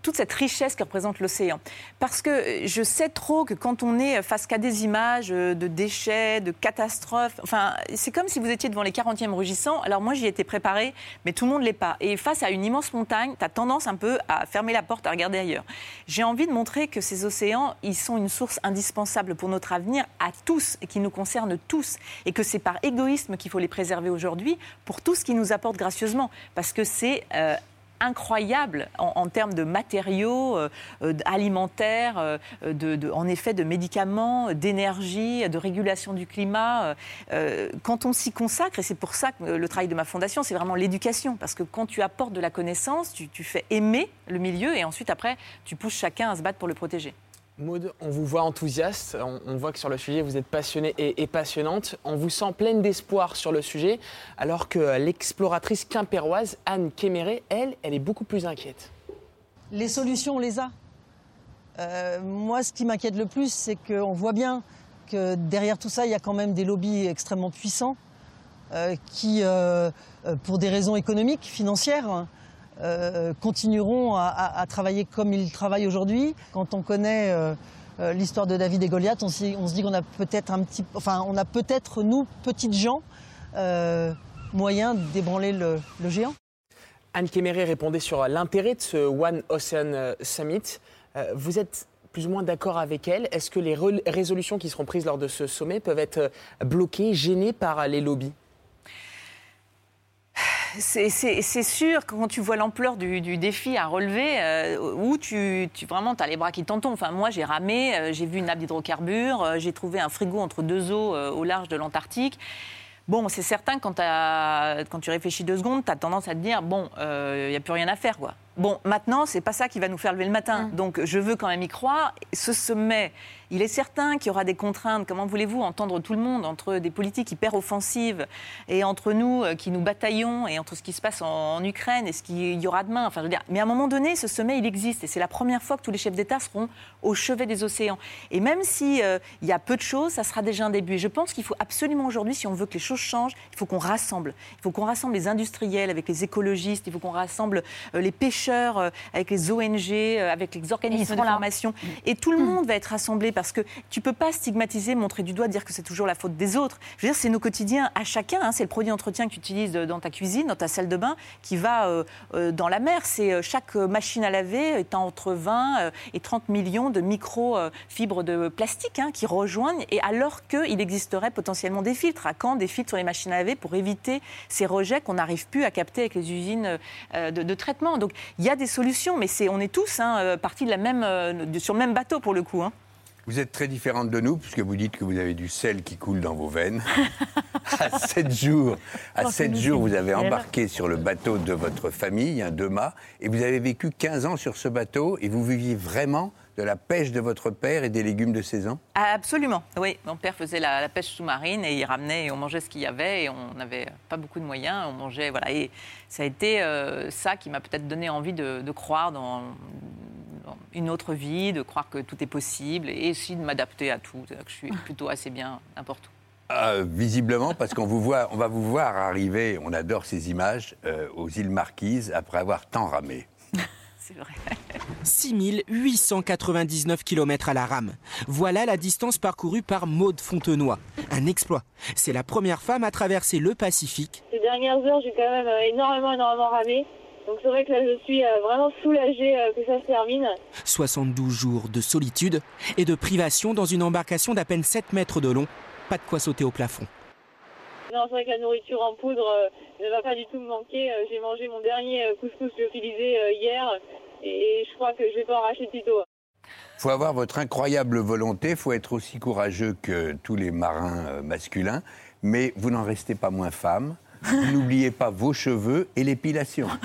Speaker 6: toute cette richesse que représente l'océan. Parce que je sais trop que quand on est face qu'à des images euh, de déchets, de catastrophes, enfin, c'est comme si vous étiez devant les 40e rugissants. Alors moi, j'y étais préparée, mais tout le monde l'est pas. Et face à une immense montagne, tu as tendance un peu à fermer la porte, à regarder ailleurs. J'ai envie de montrer que ces océans, ils sont une source indispensable pour notre avenir à tous et qui nous concernent tous. Et que c'est par égoïsme qu'il faut les préserver aujourd'hui pour tout ce qui nous apporte gracieusement. Parce que c'est... euh, incroyable en, termes de matériaux euh, euh, alimentaires, euh, en effet de médicaments, d'énergie, de régulation du climat. quand on s'y consacre, et c'est pour ça que le travail de ma fondation, c'est vraiment l'éducation, parce que quand tu apportes de la connaissance, tu, tu fais aimer le milieu et ensuite après, tu pousses chacun à se battre pour le protéger.
Speaker 33: Maud, on vous voit enthousiaste, on, voit que sur le sujet vous êtes passionnée et, passionnante. On vous sent pleine d'espoir sur le sujet, alors que l'exploratrice quimpéroise Anne Kéméré, elle, elle est beaucoup plus inquiète.
Speaker 34: Les solutions, on les a. Euh, moi, ce qui m'inquiète le plus, c'est qu'on voit bien que derrière tout ça, il y a quand même des lobbies extrêmement puissants euh, qui, euh, pour des raisons économiques, financières, euh, continueront à, travailler comme ils travaillent aujourd'hui. Quand on connaît euh, euh, l'histoire de David et Goliath, on, se dit qu'on a peut-être un petit, enfin, on a peut-être nous, petites gens, moyen d'ébranler le- le géant.
Speaker 33: Anne Kéméré répondait sur l'intérêt de ce One Ocean Summit. Vous êtes plus ou moins d'accord avec elle Est-ce que les résolutions qui seront prises lors de ce sommet peuvent être bloquées, gênées par les lobbies?
Speaker 6: C'est- sûr, quand tu vois l'ampleur du, défi à relever, euh, où tu, vraiment, as les bras qui t'en tombent. Enfin, moi, j'ai ramé, euh, j'ai vu une nappe d'hydrocarbures, euh, j'ai trouvé un frigo entre deux eaux euh, au large de l'Antarctique. Bon, c'est certain, quand, quand tu réfléchis deux secondes, tu as tendance à te dire, bon, il n'y a plus rien à faire, quoi. Bon, maintenant, c'est pas ça qui va nous faire lever le matin. Donc, je veux quand même y croire. Ce sommet, il est certain qu'il y aura des contraintes. Comment voulez-vous entendre tout le monde entre des politiques hyper offensives et entre nous euh, qui nous bataillons et entre ce qui se passe en, en Ukraine et ce qu'il y aura demain? Enfin, je veux dire, mais à un moment donné, ce sommet, il existe et c'est la première fois que tous les chefs d'État seront au chevet des océans. Et même si euh, il y a peu de choses, ça sera déjà un début. Et je pense qu'il faut absolument aujourd'hui, si on veut que les choses changent, il faut qu'on rassemble. Il faut qu'on rassemble les industriels avec les écologistes. Il faut qu'on rassemble euh, les pêcheurs euh, avec les ONG, euh, avec les organismes de
Speaker 1: là.
Speaker 6: formation. Et tout le monde va être rassemblé parce que tu peux pas stigmatiser, montrer du doigt, dire que c'est toujours la faute des autres. Je veux dire, c'est nos quotidiens à chacun. hein. C'est le produit d'entretien que tu utilises euh, dans ta cuisine, dans ta salle de bain, qui va euh, euh, dans la mer. C'est chaque machine à laver est entre 20 euh, et 30 millions de micro-fibres de plastique hein, qui rejoignent. Et alors qu'il existerait potentiellement des filtres. À quand des filtres sur les machines à laver pour éviter ces rejets qu'on n'arrive plus à capter avec les usines de, de traitement? Donc il y a des solutions, mais c'est, on est tous hein, euh, partis de la même, euh, de- sur le même bateau pour le coup. hein.
Speaker 35: Vous êtes très différente de nous, puisque vous dites que vous avez du sel qui coule dans vos veines. à sept jours, à
Speaker 36: Oh,
Speaker 35: sept
Speaker 36: c'est
Speaker 35: jours, vous avez embarqué sur le bateau de votre famille, un deux mâts, et vous avez vécu 15 ans sur ce bateau, et vous viviez vraiment de la pêche de votre père et des légumes de saison
Speaker 6: Ah, Absolument, oui. Mon père faisait la, la pêche sous-marine et il ramenait et on mangeait ce qu'il y avait et on n'avait pas beaucoup de moyens. On mangeait, voilà. Et ça a été euh, ça qui m'a peut-être donné envie de, de croire dans, dans une autre vie, de croire que tout est possible et aussi de m'adapter à tout. C'est-à-dire que je suis plutôt assez bien n'importe où.
Speaker 35: Ah, visiblement, parce qu'on vous voit, on va vous voir arriver, on adore ces images, euh, aux îles Marquises après avoir tant ramé.
Speaker 6: C'est vrai.
Speaker 36: 6899 km à la rame. Voilà la distance parcourue par Maude Fontenoy. Un exploit. C'est la première femme à traverser le Pacifique.
Speaker 37: Ces dernières heures, j'ai quand même euh, énormément, énormément ramé. Donc c'est vrai que là, je suis euh, vraiment soulagée euh, que ça se termine.
Speaker 36: 72 jours de solitude et de privation dans une embarcation d'à peine 7 mètres de long. Pas de quoi sauter au plafond.
Speaker 37: Non, c'est vrai que la nourriture en poudre euh, ne va pas du tout me manquer. Euh, J'ai mangé mon dernier euh, couscous lyophilisé hier et je crois que je vais pas en racheter de sitôt.
Speaker 35: faut avoir votre incroyable volonté, faut être aussi courageux que tous les marins masculins, mais vous n'en restez pas moins femme. N'oubliez pas vos cheveux et l'épilation.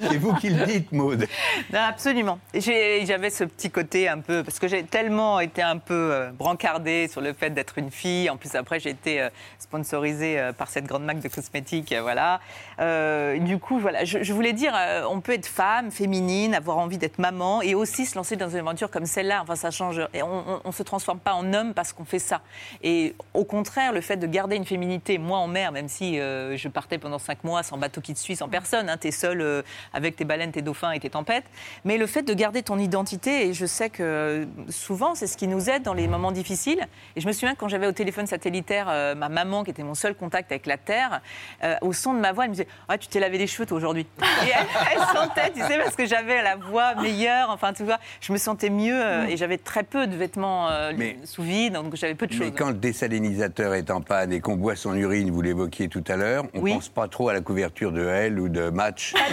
Speaker 35: C'est vous qui le dites, Maude.
Speaker 6: Non, absolument. J'avais ce petit côté un peu, parce que j'ai tellement été un peu euh, brancardée sur le fait d'être une fille. En plus, après, j'ai été euh, sponsorisée euh, par cette grande marque de cosmétiques, voilà. Euh, du coup, voilà, je, je voulais dire, on peut être femme, féminine, avoir envie d'être maman, et aussi se lancer dans une aventure comme celle-là. Enfin, ça change. Et on, ne se transforme pas en homme parce qu'on fait ça. Et au contraire, le fait de garder une féminité, moi en mer, même si euh, je partais pendant cinq mois sans bateau qui te suit, sans personne, hein, t'es seule euh, avec tes baleines, tes dauphins et tes tempêtes. Mais le fait de garder ton identité, et je sais que euh, souvent, c'est ce qui nous aide dans les moments difficiles. Et je me souviens quand j'avais au téléphone satellitaire euh, ma maman, qui était mon seul contact avec la Terre, euh, au son de ma voix, elle me disait Ah, tu t'es lavé les cheveux toi aujourd'hui. Et elle, elle sentait, tu sais, parce que j'avais la voix meilleure, enfin, tu vois, je me sentais mieux euh, et j'avais très peu de vêtements euh,
Speaker 35: Mais-
Speaker 6: sous vide, donc j'avais peu de
Speaker 35: Mais
Speaker 6: choses.
Speaker 35: quand le désalinisateur est en panne et qu'on boit son urine, vous l'évoquiez tout à l'heure, on ne
Speaker 6: Oui.
Speaker 35: pense pas trop à la couverture de L ou de Match.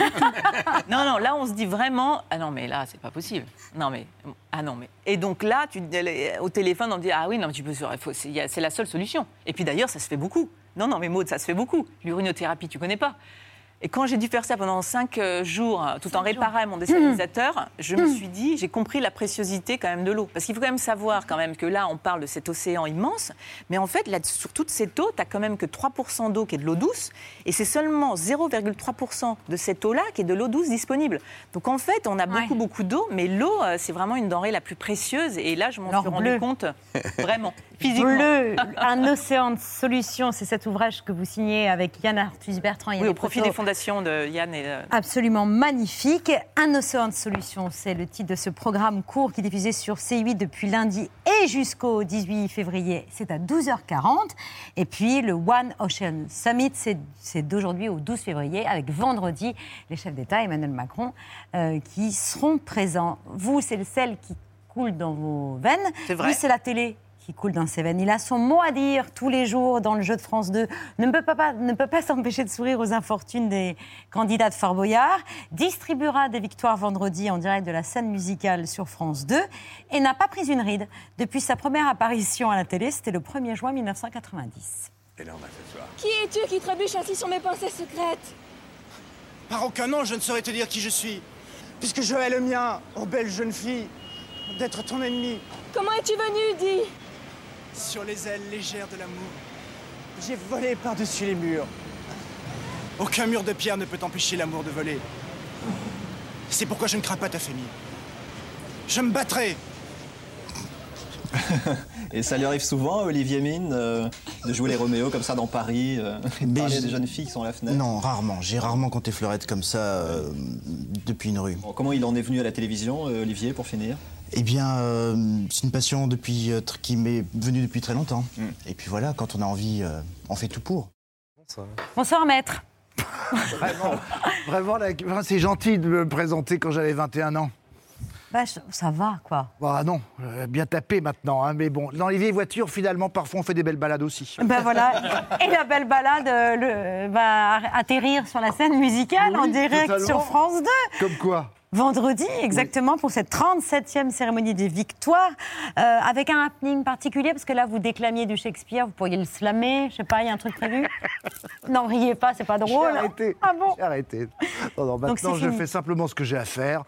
Speaker 6: Non, non, là, on se dit vraiment, ah non, mais là, c'est pas possible. Non, mais, ah non, mais. Et donc là, tu, au téléphone, on te dit, ah oui, non, mais tu peux, c'est la seule solution. Et puis d'ailleurs, ça se fait beaucoup. Non, non, mais Maud, ça se fait beaucoup. L'urinothérapie, tu connais pas. Et quand j'ai dû faire ça pendant cinq euh, jours, euh, tout en réparant mon désalinisateur, je me suis dit, j'ai compris la préciosité quand même de l'eau. Parce qu'il faut quand même savoir quand même que là, on parle de cet océan immense, mais en fait, là, sur toute cette eau, tu n'as quand même que 3% d'eau qui est de l'eau douce, et c'est seulement 0,3% de cette eau-là qui est de l'eau douce disponible. Donc en fait, on a beaucoup, beaucoup d'eau, mais l'eau, euh, c'est vraiment une denrée la plus précieuse, et là, je m'en suis rendu compte, vraiment, physiquement.
Speaker 1: Bleu, un océan de solutions, c'est cet ouvrage que vous signez avec Yann Arthus Bertrand. Il y a
Speaker 6: Oui, au profit
Speaker 1: photos
Speaker 6: des fondations de Yann et... euh,
Speaker 1: Absolument magnifique. Un océan de solutions, c'est le titre de ce programme court qui est diffusé sur C8 depuis lundi et jusqu'au 18 février. C'est à 12h40. Et puis le One Ocean Summit, c'est d'aujourd'hui au 12 février avec vendredi les chefs d'État, Emmanuel Macron, euh, qui seront présents. Vous, c'est le sel qui coule dans vos veines.
Speaker 6: C'est vrai.
Speaker 1: Lui, c'est la télé qui coule dans ses veines. Il a son mot à dire tous les jours dans le jeu de France 2. Ne peut pas, ne peut pas s'empêcher de sourire aux infortunes des candidats de Fort Boyard. Distribuera des victoires vendredi en direct de la scène musicale sur France 2 et n'a pas pris une ride depuis sa première apparition à la télé. C'était le 1er juin 1990.
Speaker 35: Et là, on.
Speaker 28: Qui es-tu qui trébuche ainsi sur mes pensées secrètes?
Speaker 38: Par aucun nom, je ne saurais te dire qui je suis. Puisque je hais le mien, ô belle jeune fille, d'être ton ennemi.
Speaker 28: Comment es-tu venu, dis?
Speaker 38: Sur les ailes légères de l'amour, j'ai volé par-dessus les murs. Aucun mur de pierre ne peut empêcher l'amour de voler. C'est pourquoi je ne crains pas ta famille. Je me battrai.
Speaker 39: Et ça lui arrive souvent, Olivier Mine, euh, de jouer les Roméo comme ça dans Paris, euh,
Speaker 40: Mais
Speaker 39: parler des jeunes filles qui sont à la fenêtre
Speaker 40: Non, rarement. J'ai rarement compté fleurette comme ça euh, depuis une rue.
Speaker 39: Bon, comment il en est venu à la télévision, euh, Olivier, pour finir?
Speaker 40: Eh bien, euh, c'est une passion depuis, euh, qui m'est venue depuis très longtemps. Et puis voilà, quand on a envie, euh, on fait tout pour.
Speaker 1: Bonsoir maître.
Speaker 41: Vraiment, vraiment la- c'est gentil de me présenter quand j'avais 21 ans.
Speaker 1: Bah, ça va quoi.
Speaker 41: Bah non, bien tapé maintenant, hein, mais bon, dans les vieilles voitures, finalement, parfois on fait des belles balades aussi.
Speaker 1: Ben voilà, et la belle balade euh, va atterrir sur la scène musicale en direct
Speaker 41: totalement.
Speaker 1: sur France 2.
Speaker 41: Comme quoi
Speaker 1: Vendredi, exactement, pour cette 37e cérémonie des victoires, euh, avec un happening particulier, parce que là, vous déclamiez du Shakespeare, vous pourriez le slammer, je sais pas, il y a un truc prévu Non, riez pas, c'est pas drôle.
Speaker 41: J'ai arrêté.
Speaker 1: Ah bon
Speaker 41: J'ai arrêté. Non, non,
Speaker 1: Donc
Speaker 41: maintenant,
Speaker 1: c'est
Speaker 41: je
Speaker 1: fini.
Speaker 41: fais simplement ce que j'ai à faire.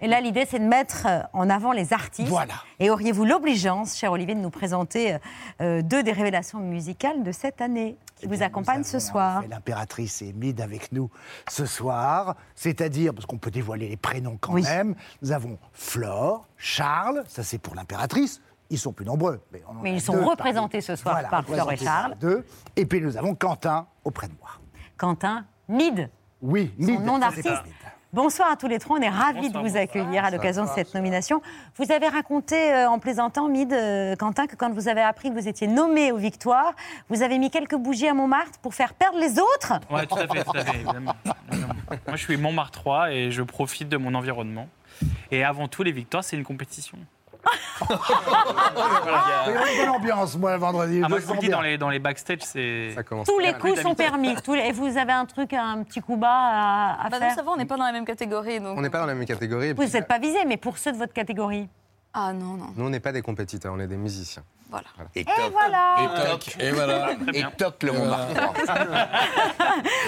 Speaker 1: Et là, l'idée, c'est de mettre euh, en avant les artistes.
Speaker 41: Voilà.
Speaker 1: Et auriez-vous l'obligeance, cher Olivier, de nous présenter euh, deux des révélations musicales de cette année? Qui vous accompagne ce soir.
Speaker 41: Et L'impératrice est Mide avec nous ce soir, c'est-à-dire, parce qu'on peut dévoiler les prénoms quand
Speaker 1: Oui.
Speaker 41: même, nous avons Flore, Charles, ça c'est pour l'impératrice, ils sont plus nombreux. Mais, on en
Speaker 1: Mais
Speaker 41: a
Speaker 1: ils sont représentés ce soir
Speaker 41: Voilà,
Speaker 1: par Flore et Charles.
Speaker 41: Deux. Et puis nous avons Quentin auprès de moi.
Speaker 1: Quentin Mide.
Speaker 41: Oui,
Speaker 1: Son
Speaker 41: Mide,
Speaker 1: nom
Speaker 41: ça, c'est
Speaker 1: d'artiste. Bonsoir à tous les trois, on est ravis de vous accueillir à l'occasion de cette nomination. Vous avez raconté euh, en plaisantant, Mide, euh, Quentin, que quand vous avez appris que vous étiez nommé aux victoires, vous avez mis quelques bougies à Montmartre pour faire perdre les autres
Speaker 42: Ouais, tout à fait, tout à fait, évidemment. évidemment. Moi, je suis Montmartrois et je profite de mon environnement. Et avant tout, les victoires, c'est une compétition.
Speaker 41: Il y a une bonne ambiance, moi, le vendredi.
Speaker 42: Ah, moi,
Speaker 41: je
Speaker 42: je vous le dis, dans les, dans les backstage, c'est.
Speaker 1: Tous les coups sont permis. Tous les- Et vous avez un truc, un petit coup bas à, à
Speaker 43: Bah
Speaker 1: faire
Speaker 43: ça va, on n'est pas dans la même catégorie. Donc...
Speaker 44: On n'est pas dans la même catégorie.
Speaker 1: Vous n'êtes pas visé, mais pour ceux de votre catégorie.
Speaker 43: Ah non, non.
Speaker 44: Nous, on n'est pas des compétiteurs, on est des musiciens.
Speaker 43: Voilà.
Speaker 2: Et,
Speaker 1: Et voilà
Speaker 32: Et toc, et voilà.
Speaker 2: Et toc le Montmartre.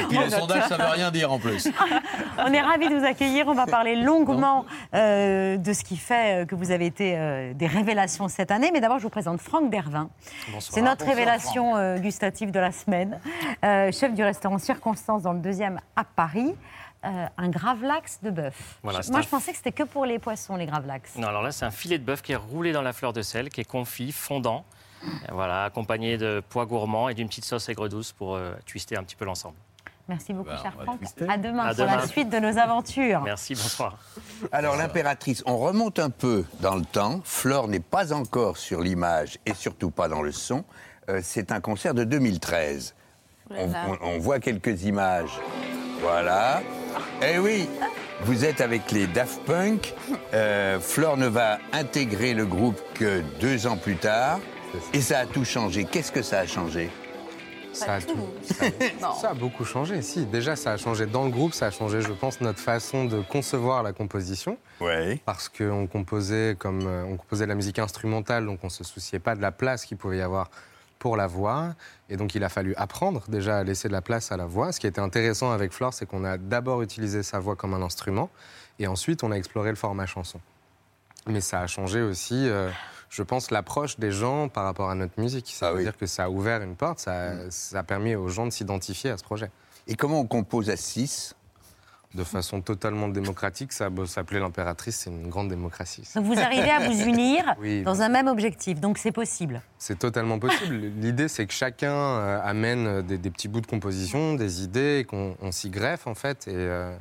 Speaker 32: Et puis les sondages, ça veut rien dire en plus.
Speaker 1: On est ravis de vous accueillir. On va parler longuement euh, de ce qui fait euh, que vous avez été euh, des révélations cette année. Mais d'abord, je vous présente Franck Dervin.
Speaker 44: Bonsoir.
Speaker 1: C'est notre
Speaker 44: Bonsoir,
Speaker 1: révélation euh, gustative de la semaine. Euh, chef du restaurant Circonstance dans le deuxième à Paris. Euh, un gravlax de bœuf.
Speaker 45: Voilà,
Speaker 1: Moi,
Speaker 45: un-
Speaker 1: je pensais que c'était que pour les poissons, les gravlax.
Speaker 45: Non, alors là, c'est un filet de bœuf qui est roulé dans la fleur de sel, qui est confit, fondant, Et voilà, accompagné de pois gourmands et d'une petite sauce aigre douce pour euh, twister un petit peu l'ensemble.
Speaker 1: Merci beaucoup,
Speaker 2: Ben,
Speaker 1: cher Franck. À demain
Speaker 45: À
Speaker 1: pour la suite de nos aventures.
Speaker 45: Merci, bonsoir.
Speaker 2: Alors l'impératrice, on remonte un peu dans le temps. Flore n'est pas encore sur l'image et surtout pas dans le son. Euh, c'est un concert de 2013. On,
Speaker 43: Oulala.
Speaker 2: on- on voit quelques images. Voilà. Eh oui, vous êtes avec les Daft Punk. Euh, Flore ne va intégrer le groupe que deux ans plus tard. Et ça a tout changé. Qu'est-ce que ça a changé?
Speaker 44: Ça a, tout- ça a- ça a beaucoup changé. Si, déjà, ça a changé dans le groupe, ça a changé, je pense, notre façon de concevoir la composition.
Speaker 2: Ouais.
Speaker 44: Parce qu'on composait comme euh, on composait de la musique instrumentale, donc on se souciait pas de la place qu'il pouvait y avoir pour la voix. Et donc, il a fallu apprendre déjà à laisser de la place à la voix. Ce qui était intéressant avec Flore, c'est qu'on a d'abord utilisé sa voix comme un instrument, et ensuite on a exploré le format chanson. Mais ça a changé aussi, euh, je pense, l'approche des gens par rapport à notre musique. Ça veut dire que ça a ouvert une porte, ça, ça a permis aux gens de s'identifier à ce projet.
Speaker 2: Et comment on compose à 6
Speaker 44: De façon totalement démocratique, ça beau s'appeler l'impératrice, c'est une grande démocratie.
Speaker 1: Donc vous arrivez à vous unir
Speaker 44: Oui.
Speaker 1: dans un même objectif. Donc c'est possible.
Speaker 44: C'est totalement possible. L'idée, c'est que chacun euh, amène des, des petits bouts de composition, des idées, et qu'on on s'y greffe, en fait. Et, euh,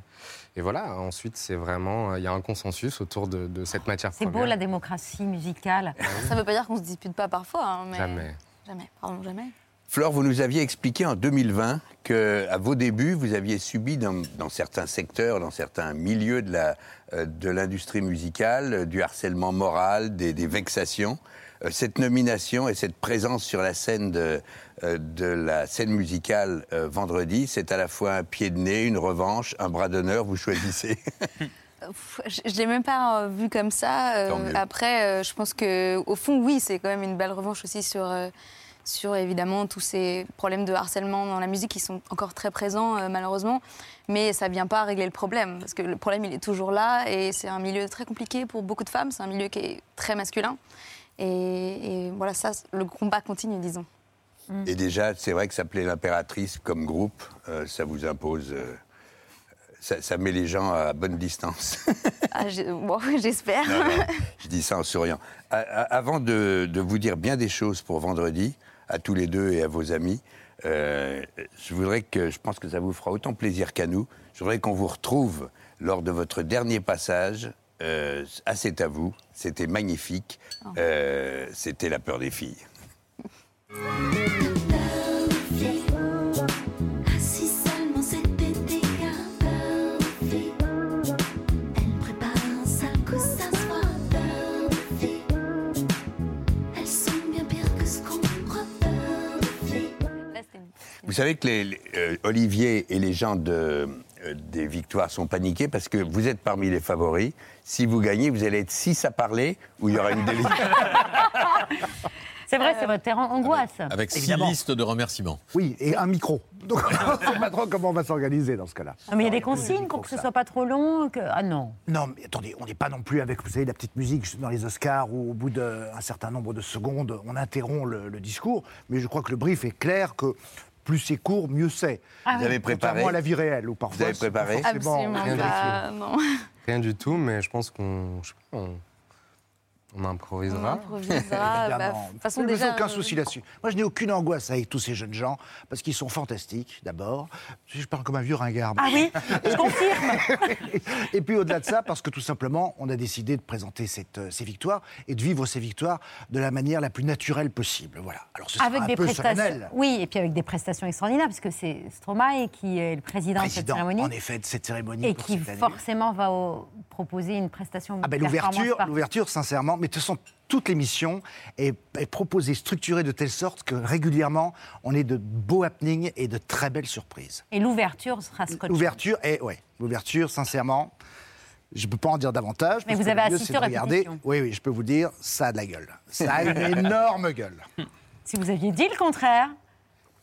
Speaker 44: et voilà, ensuite, c'est vraiment. Il y a un consensus autour de, de cette matière
Speaker 1: C'est beau la démocratie musicale.
Speaker 43: Ça ne veut pas dire qu'on se dispute pas parfois. hein, mais...
Speaker 44: Jamais.
Speaker 43: Jamais, pardon, jamais.
Speaker 2: Flore, vous nous aviez expliqué en 2020 que, à vos débuts, vous aviez subi dans, dans certains secteurs, dans certains milieux de la- euh, de l'industrie musicale, euh, du harcèlement moral, des, des vexations. Euh, Cette nomination et cette présence sur la scène de, euh, de la scène musicale vendredi, c'est à la fois un pied de nez, une revanche, un bras d'honneur. Vous choisissez.
Speaker 43: Je ne l'ai même pas vu comme ça. Après, je pense que au fond, oui, c'est quand même une belle revanche aussi sur, sur évidemment tous ces problèmes de harcèlement dans la musique qui sont encore très présents euh, malheureusement. Mais ça ne vient pas régler le problème parce que le problème il est toujours là et c'est un milieu très compliqué pour beaucoup de femmes. C'est un milieu qui est très masculin. Et, et voilà, ça, le combat continue, disons.
Speaker 2: Et déjà, c'est vrai que s'appeler l'impératrice comme groupe, euh, ça vous impose. euh, ça, ça met les gens à bonne distance.
Speaker 43: Ah, bon, J'espère.
Speaker 2: Je dis ça en souriant. A- a- Avant de, de vous dire bien des choses pour vendredi, à tous les deux et à vos amis, euh, je voudrais que, je pense que ça vous fera autant plaisir qu'à nous, je voudrais qu'on vous retrouve lors de votre dernier passage. Euh, ah, c'est à vous, c'était magnifique. Euh, c'était la peur des filles. Vous savez que les, les- euh, Olivier et les gens de, euh, des victoires sont paniqués parce que vous êtes parmi les favoris. Si vous gagnez, vous allez être six à parler ou il y aura une délice.
Speaker 1: C'est vrai, c'est votre terrain angoisse.
Speaker 32: Avec six
Speaker 41: Évidemment.
Speaker 32: listes de remerciements.
Speaker 41: Oui, et un micro. Donc on ne sait pas trop comment on va s'organiser dans ce cas-là.
Speaker 1: Ah, mais il y a des consignes pour que ce soit pas trop long. Que... Ah non.
Speaker 41: Non, mais attendez, on n'est pas non plus avec, vous savez, la petite musique dans les Oscars où au bout d'un certain nombre de secondes, on interrompt le, le discours. Mais je crois que le brief est clair que plus c'est court, mieux c'est.
Speaker 43: Ah Vous oui. avez
Speaker 35: préparé
Speaker 41: à la vie réelle, où parfois.
Speaker 35: Vous avez préparé
Speaker 43: Absolument
Speaker 44: Rien du
Speaker 43: pas,
Speaker 44: tout.
Speaker 43: non.
Speaker 44: Rien du tout, mais je pense qu'on on, on
Speaker 43: On
Speaker 44: improvisera.
Speaker 43: improvisera. bah,
Speaker 41: Évidemment.
Speaker 43: de toute façon,
Speaker 41: Mais
Speaker 43: déjà.
Speaker 41: aucun
Speaker 43: euh,
Speaker 41: souci là-dessus. Moi, je n'ai aucune angoisse avec tous ces jeunes gens, parce qu'ils sont fantastiques, d'abord. Je parle comme un vieux ringard.
Speaker 1: Ah oui, je confirme.
Speaker 41: Et puis au-delà de ça, parce que tout simplement, on a décidé de présenter cette, euh, ces victoires et de vivre ces victoires de la manière la plus naturelle possible. Voilà. Alors ce sera
Speaker 1: Avec
Speaker 41: un
Speaker 1: des
Speaker 41: peu
Speaker 1: prestations.
Speaker 41: solennel.
Speaker 1: Oui, et puis avec des prestations extraordinaires, parce que c'est Stromae qui est le président, de cette cérémonie.
Speaker 41: en effet, de cette cérémonie
Speaker 1: Et
Speaker 41: pour
Speaker 1: qui
Speaker 41: cette année.
Speaker 1: forcément va au- proposer une prestation.
Speaker 41: Ah ben l'ouverture, l'ouverture, sincèrement, mais de toute façon, toute l'émission est, est proposée, structurée de telle sorte que régulièrement, on est de beaux happenings et de très belles surprises.
Speaker 1: Et l'ouverture sera scotchée.
Speaker 41: L'ouverture est, ouais, l'ouverture, sincèrement, je ne peux pas en dire davantage.
Speaker 1: Mais vous avez assisté aux
Speaker 41: regarder. Oui, oui, je peux vous dire, ça a de la gueule. Ça a une énorme gueule.
Speaker 1: Si vous aviez dit le contraire.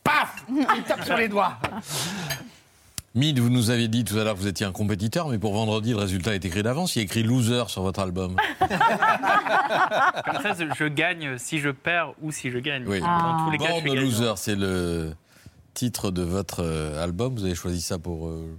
Speaker 41: Paf Il tape sur les doigts.
Speaker 32: Mid, vous nous aviez dit tout à l'heure que vous étiez un compétiteur, mais pour vendredi, le résultat est écrit d'avance. Il y a écrit loser sur votre album.
Speaker 42: Comme ça, je gagne si je perds ou si je gagne.
Speaker 32: Oui.
Speaker 42: Dans tous les cas, je
Speaker 32: Born
Speaker 42: gagnant.
Speaker 32: Loser, c'est le titre de votre euh, album. Vous avez choisi ça pour. euh,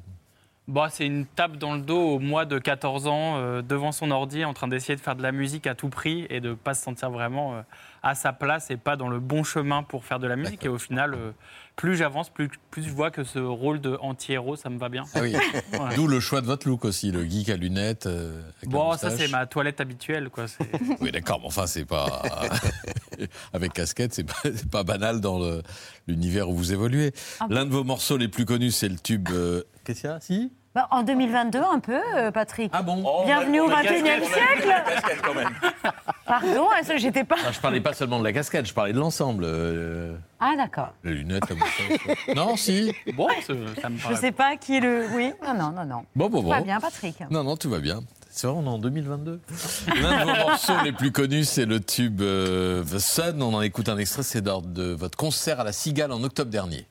Speaker 42: Bon, c'est une tape dans le dos au mois de 14 ans, euh, devant son ordi, en train d'essayer de faire de la musique à tout prix et de ne pas se sentir vraiment euh, à sa place et pas dans le bon chemin pour faire de la musique. Et au final, euh, plus j'avance, plus, plus je vois que ce rôle de anti-héros, ça me va bien.
Speaker 32: Ah oui.
Speaker 42: Voilà.
Speaker 32: D'où le choix de votre look aussi, le geek à lunettes. euh, avec
Speaker 42: Bon, ça c'est ma toilette habituelle, quoi.
Speaker 32: Oui, d'accord, mais enfin, c'est pas. Avec casquette, c'est pas, pas banal dans l'univers où vous évoluez.
Speaker 1: Ah bon
Speaker 32: L'un de vos morceaux les plus connus, c'est le tube. euh, Qu'est-ce qu'il y a? Si?
Speaker 1: Bah, en 2022, un peu, euh, Patrick.
Speaker 32: Ah bon
Speaker 1: Bienvenue au
Speaker 32: La
Speaker 1: 21e
Speaker 32: casquette,
Speaker 1: siècle.
Speaker 32: casquette, quand même.
Speaker 1: Pardon, ça, j'étais pas.
Speaker 32: Ah, je parlais pas seulement de la casquette, je parlais de l'ensemble. euh,
Speaker 1: Ah, d'accord.
Speaker 32: les lunettes, la moustache. non, si.
Speaker 42: Bon, ça me
Speaker 1: Je sais pas qui est le. Oui, non, non, non, non.
Speaker 32: Bon, bon,
Speaker 1: Tout va
Speaker 32: bon.
Speaker 1: bien, Patrick.
Speaker 32: Non, non, tout va bien. C'est vrai, on est en 2022. L'un de vos morceaux les plus connus, c'est le tube euh, The Sun. On en écoute un extrait, c'est lors de votre concert à la Cigale en octobre dernier.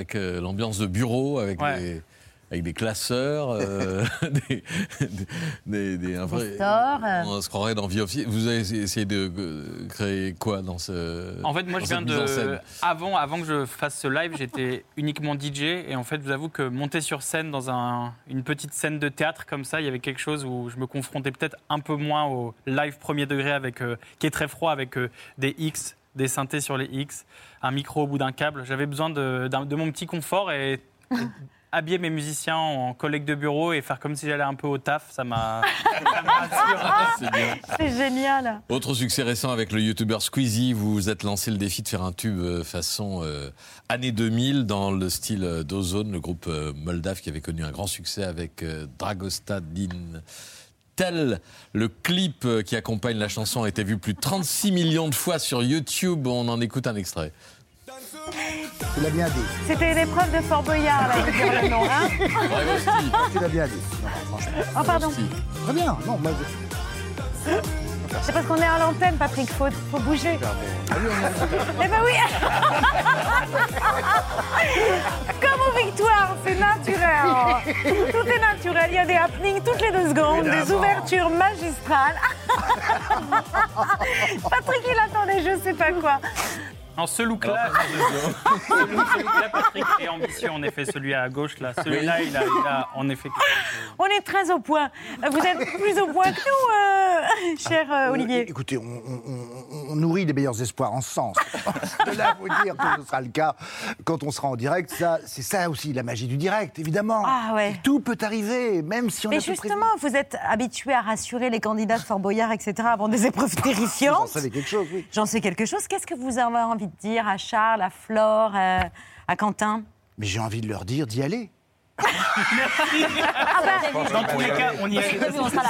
Speaker 32: Avec euh, l'ambiance de bureau, avec,
Speaker 42: Ouais.
Speaker 32: des, avec des classeurs, euh, des, des, des- un vrai-
Speaker 1: stores, euh.
Speaker 32: On se croirait dans Vie Office. Vous avez essayé de euh, créer quoi dans ce.
Speaker 42: En fait, moi, je viens de. Avant, avant que je fasse ce live, j'étais uniquement DJ. Et en fait, je vous avoue que monter sur scène dans un- une petite scène de théâtre comme ça, il y avait quelque chose où je me confrontais peut-être un peu moins au live premier degré, avec, euh, qui est très froid, avec euh, des X, des synthés sur les X, un micro au bout d'un câble. J'avais besoin de, de mon petit confort et. Habiller mes musiciens en collègues de bureau et faire comme si j'allais un peu au taf, ça m'a.
Speaker 32: C'est
Speaker 1: génial.
Speaker 32: Autre succès récent avec le youtubeur Squeezie, vous vous êtes lancé le défi de faire un tube euh, façon euh, année 2000 dans le style euh, d'Ozone, le groupe euh, moldave qui avait connu un grand succès avec euh, Dragosta Din. Tel, le clip qui accompagne la chanson a été vu plus de 36 millions de fois sur YouTube. On en écoute un extrait.
Speaker 41: Tu l'as bien dit.
Speaker 1: C'était l'épreuve de Fort Boyard, là, de dire le nom, hein
Speaker 41: Tu l'as bien dit. Non, non, franchement.
Speaker 1: Oh, pardon.
Speaker 41: Très bien. Non, moi, je-
Speaker 1: C'est parce qu'on est à l'antenne, Patrick, faut, faut bouger. Eh ben oui Comme aux victoires, c'est naturel. Tout est naturel. Il y a des happenings toutes les deux secondes, des ouvertures magistrales. Patrick, il attendait je sais pas quoi.
Speaker 42: Non, ce look-là, ce look-là, Patrick, est ambitieux, en effet, celui à gauche, là. Celui-là, il, a, il a en effet...
Speaker 1: On est très au point. Vous êtes plus au point que nous, euh, cher euh, Olivier.
Speaker 41: Écoutez, on, on- on- on nourrit les meilleurs espoirs en sens. De là à vous dire que ce sera le cas quand on sera en direct, ça, c'est ça aussi la magie du direct, évidemment.
Speaker 1: Ah ouais.
Speaker 41: Tout peut arriver, même si on
Speaker 1: Mais justement, vous êtes habitué à rassurer les candidats de Fort Boyard, etc., avant des épreuves terrifiantes.
Speaker 41: J'en savais quelque chose, oui.
Speaker 1: J'en sais quelque chose. Qu'est-ce que vous avez envie de dire à Charles, à Flore, euh, à Quentin
Speaker 41: Mais j'ai envie de leur dire d'y aller.
Speaker 42: Dans tous les cas, on y est.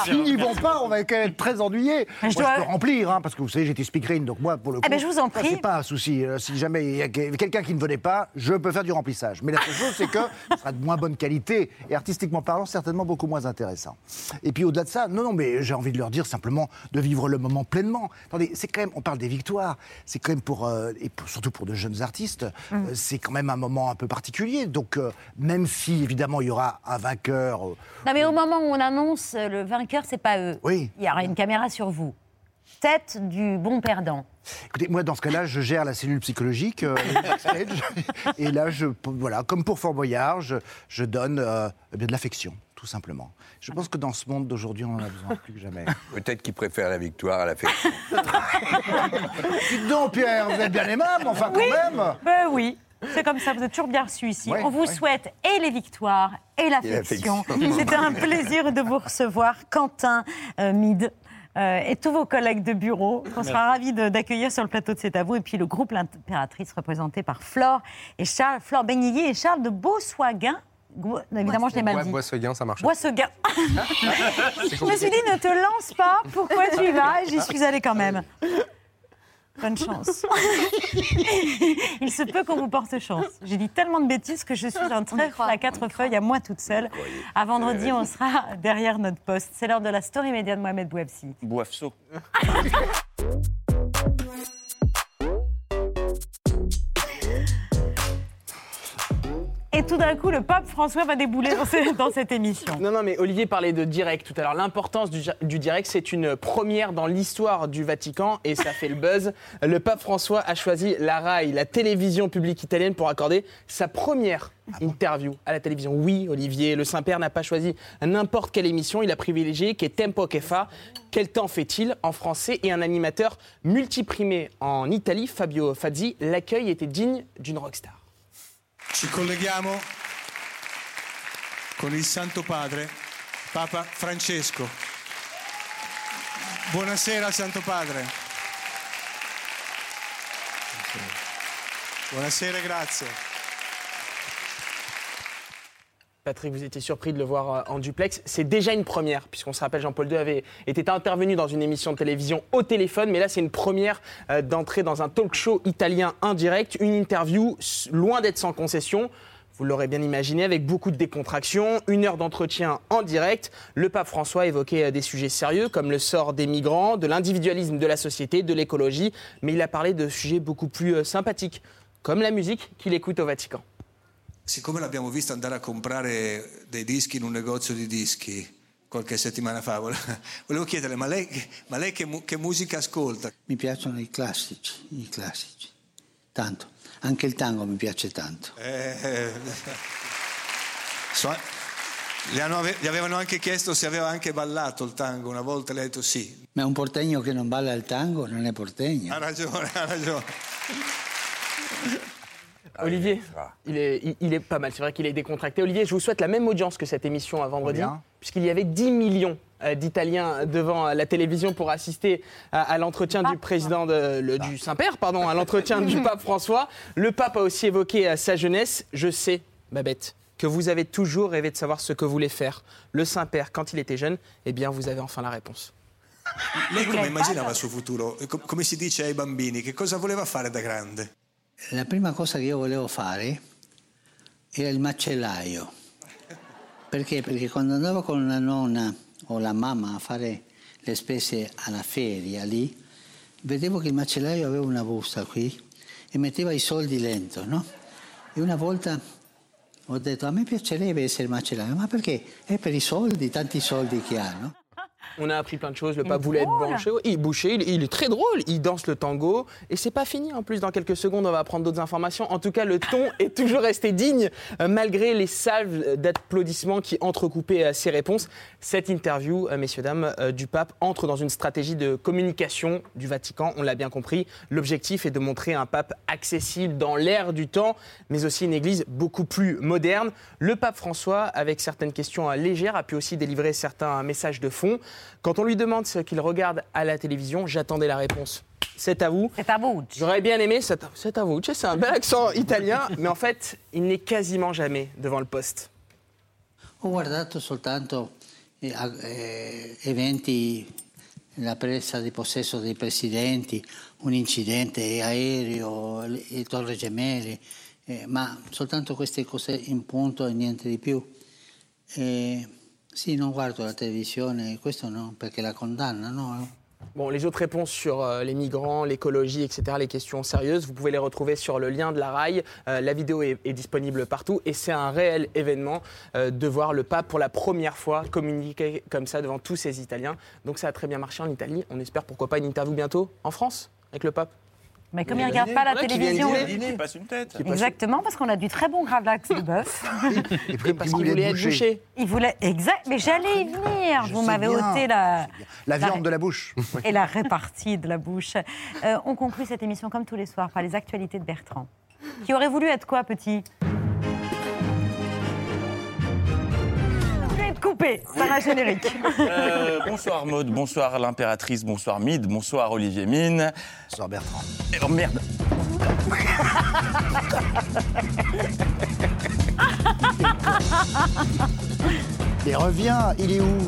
Speaker 41: S'ils n'y vont pas, on va quand même être très ennuyés. Moi,
Speaker 1: je dois-
Speaker 41: peux remplir, hein, parce que vous savez, j'étais speakerine, donc moi, pour le coup,
Speaker 1: Eh ben, je vous en
Speaker 41: ça,
Speaker 1: prie.
Speaker 41: c'est pas un souci. Euh, Si jamais il y a que- quelqu'un qui ne venait pas, je peux faire du remplissage. Mais la seule chose, c'est que ce sera de moins bonne qualité et artistiquement parlant, certainement beaucoup moins intéressant. Et puis au-delà de ça, non, non, mais j'ai envie de leur dire simplement de vivre le moment pleinement. Attendez, c'est quand même, on parle des victoires, c'est quand même pour, euh, et pour- surtout pour de jeunes artistes,
Speaker 1: Mm.
Speaker 41: euh, c'est quand même un moment un peu particulier. Donc, euh, même si évidemment il y aura un vainqueur, euh,
Speaker 1: Non, mais au moment où on annonce euh, le vainqueur, c'est pas eux.
Speaker 41: Oui.
Speaker 1: Il y aura une caméra sur vous. Tête du bon perdant.
Speaker 41: Écoutez, moi, dans ce cas-là, je gère la cellule psychologique, euh, et là, je, voilà, comme pour Fort Boyard, je, je donne euh, eh de l'affection, tout simplement. Je pense que dans ce monde d'aujourd'hui, on en a besoin plus que jamais.
Speaker 35: Peut-être qu'il préfère la victoire à la fête.
Speaker 41: Dites donc, Pierre, vous êtes bien aimable, enfin, quand
Speaker 1: oui.
Speaker 41: même
Speaker 1: Ben oui. C'est comme ça, vous êtes toujours bien reçus ici.
Speaker 41: Ouais,
Speaker 1: on vous
Speaker 41: ouais.
Speaker 1: souhaite et les victoires et l'affection. C'était un plaisir de vous recevoir, Quentin euh, Mide. euh, et tous vos collègues de bureau, qu'on sera ravis d'accueillir sur le plateau de C'est à vous. Et puis le groupe L'Impératrice, représenté par Flore et Charles, Flore Beniguier et Charles de Beausoiguin. Gou- Évidemment, je l'ai mal dit.
Speaker 44: Boisseguin, ça marche.
Speaker 1: Boisseguin. Je me suis dit, ne te lance pas, pourquoi tu y vas? J'y suis allée quand même. Bonne chance. Il se peut qu'on vous porte chance. J'ai dit tellement de bêtises que je suis un trèfle à quatre feuilles à moi toute seule. À vendredi, on sera derrière notre poste. C'est l'heure de la story média de Mohamed Bouabsi.
Speaker 46: Boifso.
Speaker 1: Et tout d'un coup, le pape François va débouler dans, ce- dans cette émission.
Speaker 33: Non, non, mais Olivier parlait de direct tout à l'heure. L'importance du, direct, c'est une première dans l'histoire du Vatican et ça fait le buzz. Le pape François a choisi la RAI, la télévision publique italienne, pour accorder sa première interview à la télévision. Oui, Olivier, le Saint-Père n'a pas choisi n'importe quelle émission. Il a privilégié qui est Tempo che fa. Quel temps fait-il en français Et un animateur multiprimé en Italie, Fabio Fazzi? L'accueil était digne d'une rockstar.
Speaker 47: Ci colleghiamo con il Santo Padre, Papa Francesco. Buonasera Santo Padre. Buonasera, grazie.
Speaker 33: Patrick, vous étiez surpris de le voir euh, en duplex. C'est déjà une première, puisqu'on se rappelle, Jean-Paul II avait été intervenu dans une émission de télévision au téléphone, mais là, c'est une première euh, d'entrer dans un talk show italien indirect, une interview loin d'être sans concession. Vous l'aurez bien imaginé, avec beaucoup de décontraction, une heure d'entretien en direct. Le pape François évoquait euh, des sujets sérieux comme le sort des migrants, de l'individualisme de la société, de l'écologie, mais il a parlé de sujets beaucoup plus sympathiques, comme la musique qu'il écoute au Vatican.
Speaker 47: Siccome l'abbiamo visto andare a comprare dei dischi in un negozio di dischi qualche settimana fa, vole- volevo chiederle, ma lei, ma lei che, mu- che musica ascolta?
Speaker 48: Mi piacciono i classici, i classici. Tanto. Anche il tango mi piace tanto.
Speaker 47: Eh, so- le, hanno gli avevano anche chiesto se aveva anche ballato il tango una volta, lei ha detto sì.
Speaker 48: Ma un portegno che non balla il tango non è portegno.
Speaker 47: Ha ragione, ha ragione.
Speaker 33: Olivier, il est, il, il est pas mal, c'est vrai qu'il est décontracté. Olivier, je vous souhaite la même audience que cette émission à vendredi, puisqu'il y avait 10 millions euh, d'Italiens devant euh, la télévision pour assister à, à l'entretien du président de- le- du Saint-Père, pardon, à l'entretien du pape François. Le pape a aussi évoqué euh, sa jeunesse. Je sais, Babette, que vous avez toujours rêvé de savoir ce que voulait faire le Saint-Père quand il était jeune. Eh bien, vous avez enfin la réponse.
Speaker 47: Lei come immaginava il suo futuro? E com- Come si dice ai bambini? Che cosa voleva fare da grande?
Speaker 48: La prima cosa che io volevo fare era il macellaio. Perché? Perché quando andavo con la nonna o la mamma a fare le spese alla feria lì, vedevo che il macellaio aveva una busta qui e metteva i soldi lento, no? E una volta ho detto a me piacerebbe essere macellaio, ma perché? È per i soldi, tanti soldi che ha, no?
Speaker 33: On a appris plein de choses. Le pape
Speaker 1: est
Speaker 33: voulait être. Il bouché, il, il est très drôle. Il danse le tango. Et c'est pas fini. En plus, dans quelques secondes, on va apprendre d'autres informations. En tout cas, le ton est toujours resté digne, euh, malgré les salves d'applaudissements qui entrecoupaient euh, ses réponses. Cette interview, euh, messieurs, dames, euh, du pape entre dans une stratégie de communication du Vatican. On l'a bien compris. L'objectif est de montrer un pape accessible dans l'ère du temps, mais aussi une église beaucoup plus moderne. Le pape François, avec certaines questions euh, légères, a pu aussi délivrer certains messages de fond. Quand on lui demande ce qu'il regarde à la télévision, j'attendais la réponse. C'est à vous.
Speaker 1: C'est à vous.
Speaker 33: J'aurais bien aimé, c'est à- vous. C'est un bel accent italien, mais en fait, il n'est quasiment jamais devant le poste.
Speaker 48: Ho guardato soltanto eh, a- eh, eventi, la presa di possesso dei presidenti, un incidente aereo, le, le Torre Gemelle, eh, ma soltanto queste cose in punto e niente di più. Eh, sì, non guardo la televisione, questo perché la no?
Speaker 33: Bon, les autres réponses sur euh, les migrants, l'écologie, etc., les questions sérieuses, vous pouvez les retrouver sur le lien de la RAI. Euh, la vidéo est, est disponible partout et c'est un réel événement euh, de voir le pape pour la première fois communiquer comme ça devant tous ces Italiens. Donc ça a très bien marché en Italie. On espère pourquoi pas une interview bientôt en France avec le pape.
Speaker 1: Mais comme il ne regarde pas la télévision.
Speaker 49: Qui passe une tête.
Speaker 1: Exactement, parce qu'on a du très bon gravlax de bœuf.
Speaker 41: Et puis,
Speaker 33: Parce qu'il voulait être bouché.
Speaker 1: Il voulait. Exact. Mais j'allais y venir.
Speaker 41: Je
Speaker 1: Vous m'avez ôté la.
Speaker 41: La viande de la bouche.
Speaker 1: Et la répartie de la bouche. Euh, on conclut cette émission comme tous les soirs par les actualités de Bertrand. Qui aurait voulu être quoi, petit? Par un générique.
Speaker 49: Euh, bonsoir Maude, bonsoir l'impératrice, bonsoir Mide, bonsoir Olivier Mine.
Speaker 41: Bonsoir Bertrand.
Speaker 49: Oh merde.
Speaker 41: Et reviens, il est où?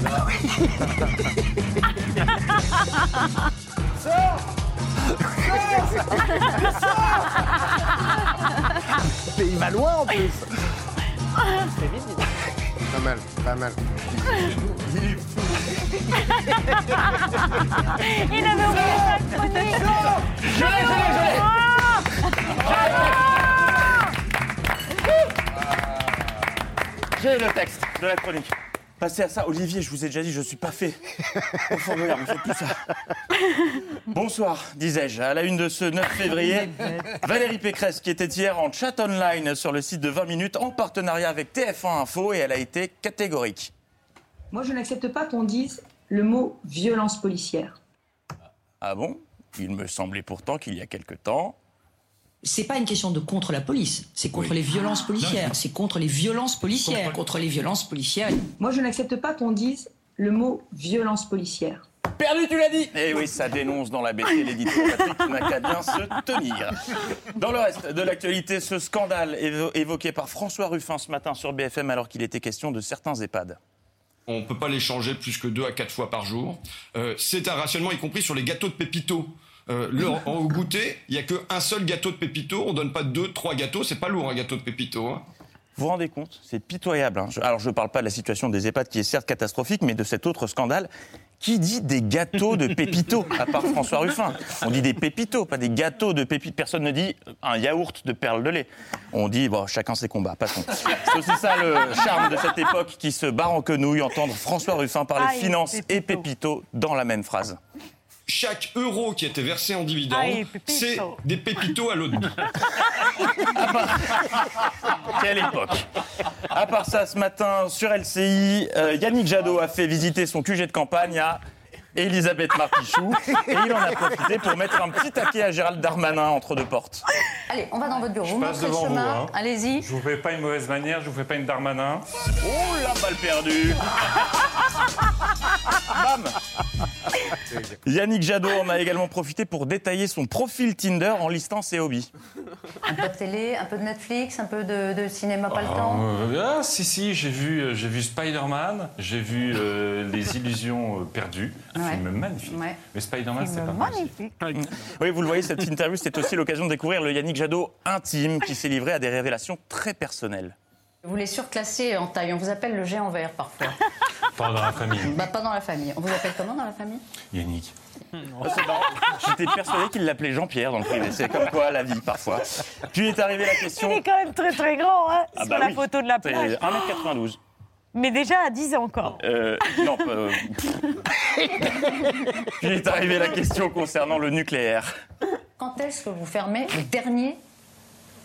Speaker 41: Mais il va loin en plus
Speaker 44: Pas mal, pas mal.
Speaker 1: Il avait oublié sa chronique.
Speaker 49: Je l'ai, je l'ai, je l'ai. J'ai le texte de la chronique. Passez à ça, Olivier, je vous ai déjà dit, je suis pas fait. Au fond de l'air, ne faites plus ça. Bonsoir, disais-je. À la une de ce 9 février, Valérie Pécresse, qui était hier en chat online sur le site de 20 minutes, en partenariat avec TF1 Info, et elle a été catégorique.
Speaker 46: Moi, je n'accepte pas qu'on dise le mot violence policière.
Speaker 49: Ah bon? Il me semblait pourtant qu'il y a quelque temps.
Speaker 50: C'est pas une question de contre la police, c'est contre les violences policières. C'est contre les violences policières. Contre les violences policières.
Speaker 46: Moi, je n'accepte pas qu'on dise le mot violence policière.
Speaker 49: Perdu, tu l'as dit Eh oui, ça dénonce dans la BT l'éditeur Patrick qui n'a qu'à bien se tenir. Dans le reste de l'actualité, ce scandale évo- évoqué par François Ruffin ce matin sur BFM alors qu'il était question de certains EHPAD.
Speaker 51: On ne peut pas les changer plus que deux à quatre fois par jour. Euh, c'est un rationnement, y compris sur les gâteaux de pépito. Euh, le- en- au goûter, il n'y a qu'un seul gâteau de pépito. On donne pas deux, trois gâteaux. C'est pas lourd un gâteau de pépito. hein.
Speaker 49: Vous vous rendez compte? C'est pitoyable. hein. Je- Alors, je ne parle pas de la situation des EHPAD qui est certes catastrophique, mais de cet autre scandale. Qui dit des gâteaux de pépito, à part François Ruffin On dit des pépitos, pas des gâteaux de pépitos. Personne ne dit un yaourt de perles de lait. On dit, bon, chacun ses combats, passons. C'est aussi ça le charme de cette époque qui se barre en quenouille, entendre François Ruffin parler
Speaker 51: Aïe,
Speaker 49: finances et pépito dans la même phrase.
Speaker 51: Chaque euro qui était versé en dividende, c'est des pépitos à l'autre bout.
Speaker 49: Quelle époque À part ça, ce matin, sur LCI, euh, Yannick Jadot a fait visiter son QG de campagne à Elisabeth Martichoux. Et il en a profité pour mettre un petit taquet à Gérald Darmanin entre deux portes.
Speaker 52: Allez, on va dans votre bureau.
Speaker 53: Je
Speaker 52: Vous
Speaker 53: passe
Speaker 52: le
Speaker 53: devant vous.
Speaker 52: chemin.
Speaker 53: hein.
Speaker 52: Allez-y.
Speaker 53: Je vous fais pas une mauvaise manière, je vous fais pas une Darmanin.
Speaker 49: Oh la balle perdue Bam Yannick Jadot en a également profité pour détailler son profil Tinder en listant ses hobbies.
Speaker 52: Un peu de télé, un peu de Netflix, un peu de, de cinéma, pas le
Speaker 53: Ah,
Speaker 52: temps.
Speaker 53: euh, ah, si, si, j'ai vu, euh, j'ai vu Spider-Man, j'ai vu euh, Les Illusions euh, perdues, un
Speaker 52: Ouais.
Speaker 53: film magnifique.
Speaker 52: Ouais.
Speaker 53: Mais Spider-Man, c'est pas aussi.
Speaker 49: Oui, vous le voyez, cette interview, c'était aussi l'occasion de découvrir le Yannick Jadot intime qui s'est livré à des révélations très personnelles.
Speaker 52: Vous les surclassez en taille. On vous appelle le géant vert parfois.
Speaker 53: Pas dans la famille.
Speaker 52: bah, pas dans la famille. On vous appelle comment dans la famille?
Speaker 53: Yannick.
Speaker 49: C'est marrant. J'étais persuadé qu'il l'appelait Jean-Pierre dans le privé. C'est comme quoi la vie parfois. Puis est arrivée la question.
Speaker 1: Il est quand même très très grand hein,
Speaker 49: Ah
Speaker 1: sur
Speaker 49: bah
Speaker 1: la photo de la plage.
Speaker 49: 1m92.
Speaker 1: Mais déjà à 10 ans encore.
Speaker 49: Euh, non, euh, Puis est arrivée la question concernant le nucléaire.
Speaker 52: Quand est-ce que vous fermez le dernier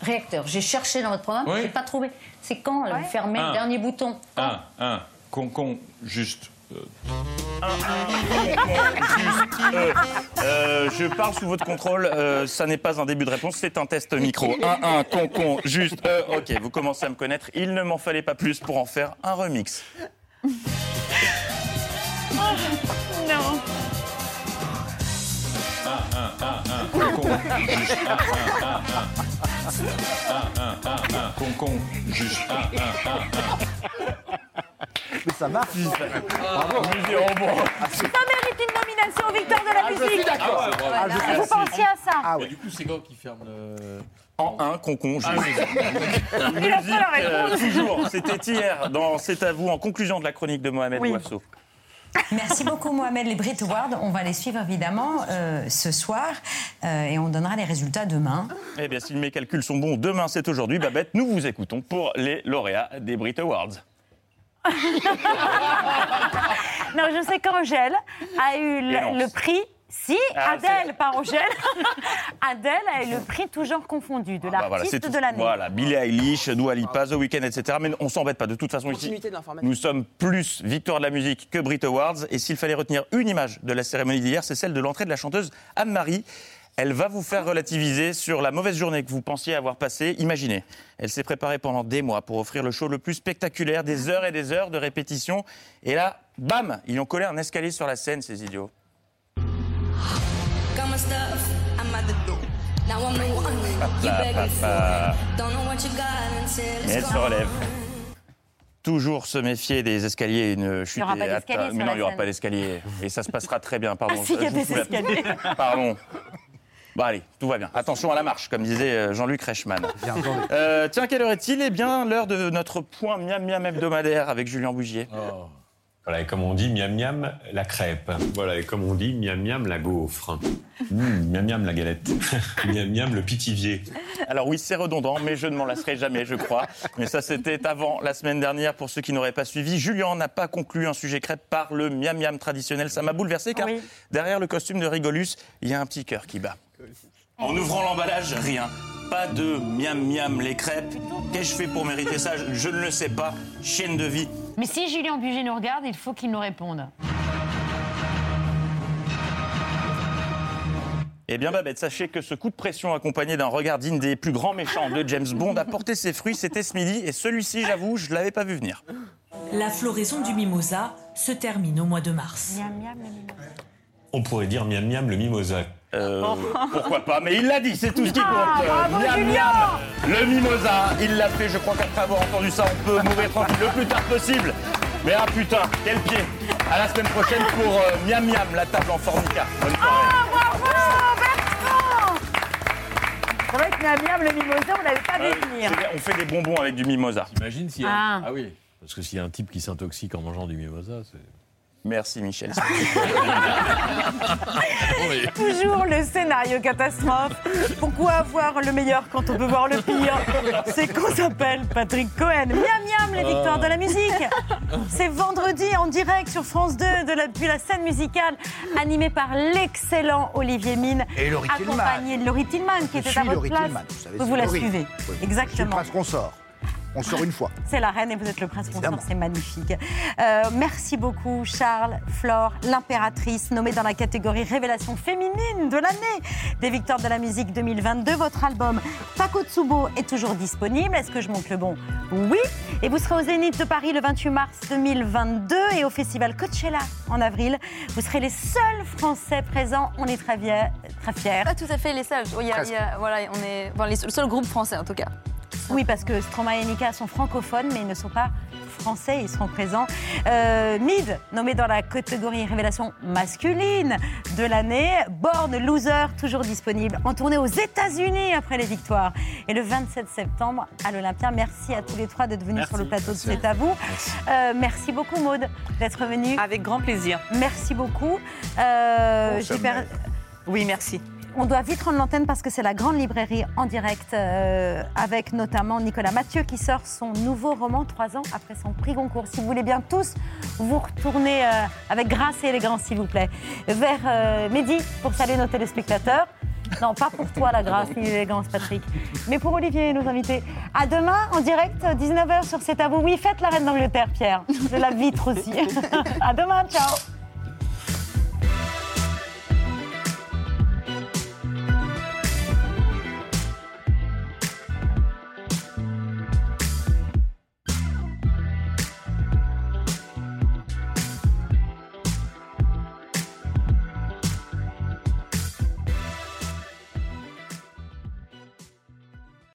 Speaker 52: réacteur? J'ai cherché dans votre programme,
Speaker 53: Oui.
Speaker 52: j'ai pas trouvé. C'est quand là, vous fermez
Speaker 53: Un.
Speaker 52: le dernier bouton?
Speaker 53: Un, un, con, con, juste. euh,
Speaker 49: Euh, euh, je parle sous votre contrôle. euh, ça n'est pas un début de réponse, c'est un test micro. Un, un, con, con, juste. euh, ok, vous commencez à me connaître. Il ne m'en fallait pas plus pour en faire un remix.
Speaker 1: Non.
Speaker 53: un, un, un, un, con, con, juste. Un, un, un, un. Un, un, un, un, con, con, juste. Un, un, un, un.
Speaker 41: Mais ça marche.
Speaker 49: Bravo.
Speaker 1: Ça mérite une nomination victoire de la
Speaker 41: Ah, je
Speaker 1: musique.
Speaker 41: suis d'accord.
Speaker 32: Ah ouais.
Speaker 41: Ah, je
Speaker 1: Vous pensiez à ça
Speaker 41: Ah
Speaker 32: Mais
Speaker 41: ouais.
Speaker 32: du coup, c'est quand qui ferme le.
Speaker 49: En un, concon,
Speaker 32: Ah,
Speaker 49: juste.
Speaker 1: Il a pas la
Speaker 49: Euh,
Speaker 1: réponse.
Speaker 49: toujours, c'était hier dans C'est à vous, en conclusion de la chronique de Mohamed
Speaker 1: Oui.
Speaker 49: Ouafso.
Speaker 50: Merci beaucoup Mohamed. Les Brit Awards, on va les suivre évidemment euh, ce soir euh, et on donnera les résultats demain.
Speaker 49: Eh bien, si mes calculs sont bons, demain c'est aujourd'hui, Babette, nous vous écoutons pour les lauréats des Brit Awards.
Speaker 1: Non, je sais qu'Angèle a eu le, prix. Si,
Speaker 49: Ah,
Speaker 1: Adèle, pas Angèle. Adèle a eu le prix tout genre confondu de
Speaker 49: Bah voilà,
Speaker 1: l'artiste de l'année.
Speaker 49: Voilà, Billie Eilish, Dua Lipa, The Weeknd, etc. Mais on s'embête pas. De toute façon, ici, nous sommes plus victoire de la musique que Brit Awards. Et s'il fallait retenir une image de la cérémonie d'hier, c'est celle de l'entrée de la chanteuse Anne-Marie. Elle va vous faire relativiser sur la mauvaise journée que vous pensiez avoir passée. Imaginez, elle s'est préparée pendant des mois pour offrir le show le plus spectaculaire, des heures et des heures de répétition. Et là, bam, ils ont collé un escalier sur la scène, ces idiots. Et elle se relève. Toujours se méfier des escaliers et une chute.
Speaker 1: aura pas
Speaker 49: et
Speaker 1: d'escalier
Speaker 49: atta-
Speaker 1: sur
Speaker 49: Mais non, il n'y aura
Speaker 1: scène.
Speaker 49: pas d'escalier. Et ça se passera très bien, pardon.
Speaker 1: Ah si, il y a
Speaker 49: Je
Speaker 1: des escaliers.
Speaker 49: Pardon. Bon, allez, tout va bien. Attention à la marche, comme disait euh, Jean-Luc Reichmann. Euh, tiens, quelle heure est-il? Eh bien, l'heure de notre point miam miam hebdomadaire avec Julien Bougier.
Speaker 54: Voilà, et comme on dit, miam miam la crêpe. Voilà, et comme on dit, miam miam la gaufre. Mmh, miam miam la galette. miam miam le pitivier.
Speaker 49: Alors oui, c'est redondant, mais je ne m'en lasserai jamais, je crois. Mais ça, c'était avant la semaine dernière. Pour ceux qui n'auraient pas suivi, Julien n'a pas conclu un sujet crêpe par le miam miam traditionnel. Ça m'a bouleversé car derrière le costume de Rigolus, il y a un petit cœur qui bat. En ouvrant l'emballage, rien. Pas de miam miam les crêpes. Qu'ai-je fait pour mériter ça? Je- ne le sais pas. Chienne de vie.
Speaker 1: Mais si Julien Buget nous regarde, il faut qu'il nous réponde.
Speaker 49: Eh bien, Babette, sachez que ce coup de pression accompagné d'un regard digne des plus grands méchants de James Bond a porté ses fruits. C'était ce midi et celui-ci, j'avoue, je ne l'avais pas vu venir.
Speaker 55: La floraison du mimosa se termine au mois de mars.
Speaker 54: On pourrait dire miam miam le mimosa.
Speaker 49: Euh, pourquoi pas Mais il l'a dit, c'est tout ce qui compte.
Speaker 54: Ah, bravo,
Speaker 49: miam
Speaker 54: Julien
Speaker 49: miam, le mimosa, il l'a fait. Je crois qu'après avoir entendu ça, on peut mourir tranquille le plus tard possible. Mais ah putain, quel pied À la semaine prochaine pour euh, miam miam, la table en formica. Bonne soirée.
Speaker 1: Ah, bravo, Bertrand C'est vrai que Miam Miam, le mimosa, on l'avait pas vu venir.
Speaker 49: On fait des bonbons avec du mimosa.
Speaker 32: Imagine s'il y a.
Speaker 1: Ah.
Speaker 32: Ah. oui. Parce que s'il y a un type qui s'intoxique en mangeant du mimosa, c'est.
Speaker 49: Merci Michel.
Speaker 1: Toujours le scénario catastrophe. Pourquoi avoir le meilleur quand on peut voir le pire? C'est qu'on s'appelle Patrick Cohen. Miam miam, les victoires de la musique. C'est vendredi en direct sur France 2 de la, depuis la scène musicale, animé par l'excellent Olivier Mine.
Speaker 41: Et Laurie Tillman.
Speaker 1: Accompagné de Laurie Tillman qui
Speaker 41: Je
Speaker 1: était
Speaker 41: suis
Speaker 1: à votre
Speaker 41: Laurie
Speaker 1: place.
Speaker 41: Tillman, vous savez,
Speaker 1: vous la suivez.
Speaker 41: Oui, oui. Je suis le
Speaker 1: Exactement.
Speaker 41: prince consort. On sort une fois.
Speaker 1: C'est la reine et vous êtes le prince consort, c'est magnifique. Euh, merci beaucoup Charles, Flore, l'impératrice, nommée dans la catégorie Révélation féminine de l'année des Victoires de la musique 2022. Votre album Takotsubo est toujours disponible. Est-ce que je monte le bon? Oui. Et vous serez au Zénith de Paris le 28 mars 2022 et au Festival Coachella en avril. Vous serez les seuls Français présents. On est très, fiers- très fiers.
Speaker 43: Pas tout à fait les seuls. Il y a- y a- voilà, on est enfin, les- le seul groupe français en tout cas.
Speaker 1: Oui, parce que Stromae et Nika sont francophones, mais ils ne sont pas français, ils seront présents. Euh, Mid, nommé dans la catégorie révélation masculine de l'année. Born Loser, toujours disponible, en tournée aux États-Unis après les victoires. Et le 27 septembre à l'Olympia. Merci à tous les trois d'être venus
Speaker 56: Merci.
Speaker 1: sur le plateau de C'est à vous. Euh, merci beaucoup, Maude, d'être venue.
Speaker 56: Avec grand plaisir.
Speaker 1: Merci beaucoup. Euh, j'ai per-
Speaker 56: Oui, merci.
Speaker 1: On doit vite rendre l'antenne parce que c'est la grande librairie en direct euh, avec notamment Nicolas Mathieu qui sort son nouveau roman trois ans après son prix Goncourt. Si vous voulez bien tous vous retourner euh, avec grâce et élégance s'il vous plaît vers euh, midi pour saluer nos téléspectateurs. Non, pas pour toi la grâce ni l'élégance Patrick, mais pour Olivier et nos invités. À demain en direct 19h sur C'est à vous. Oui, faites la reine d'Angleterre Pierre. De la vitre aussi. à demain, ciao.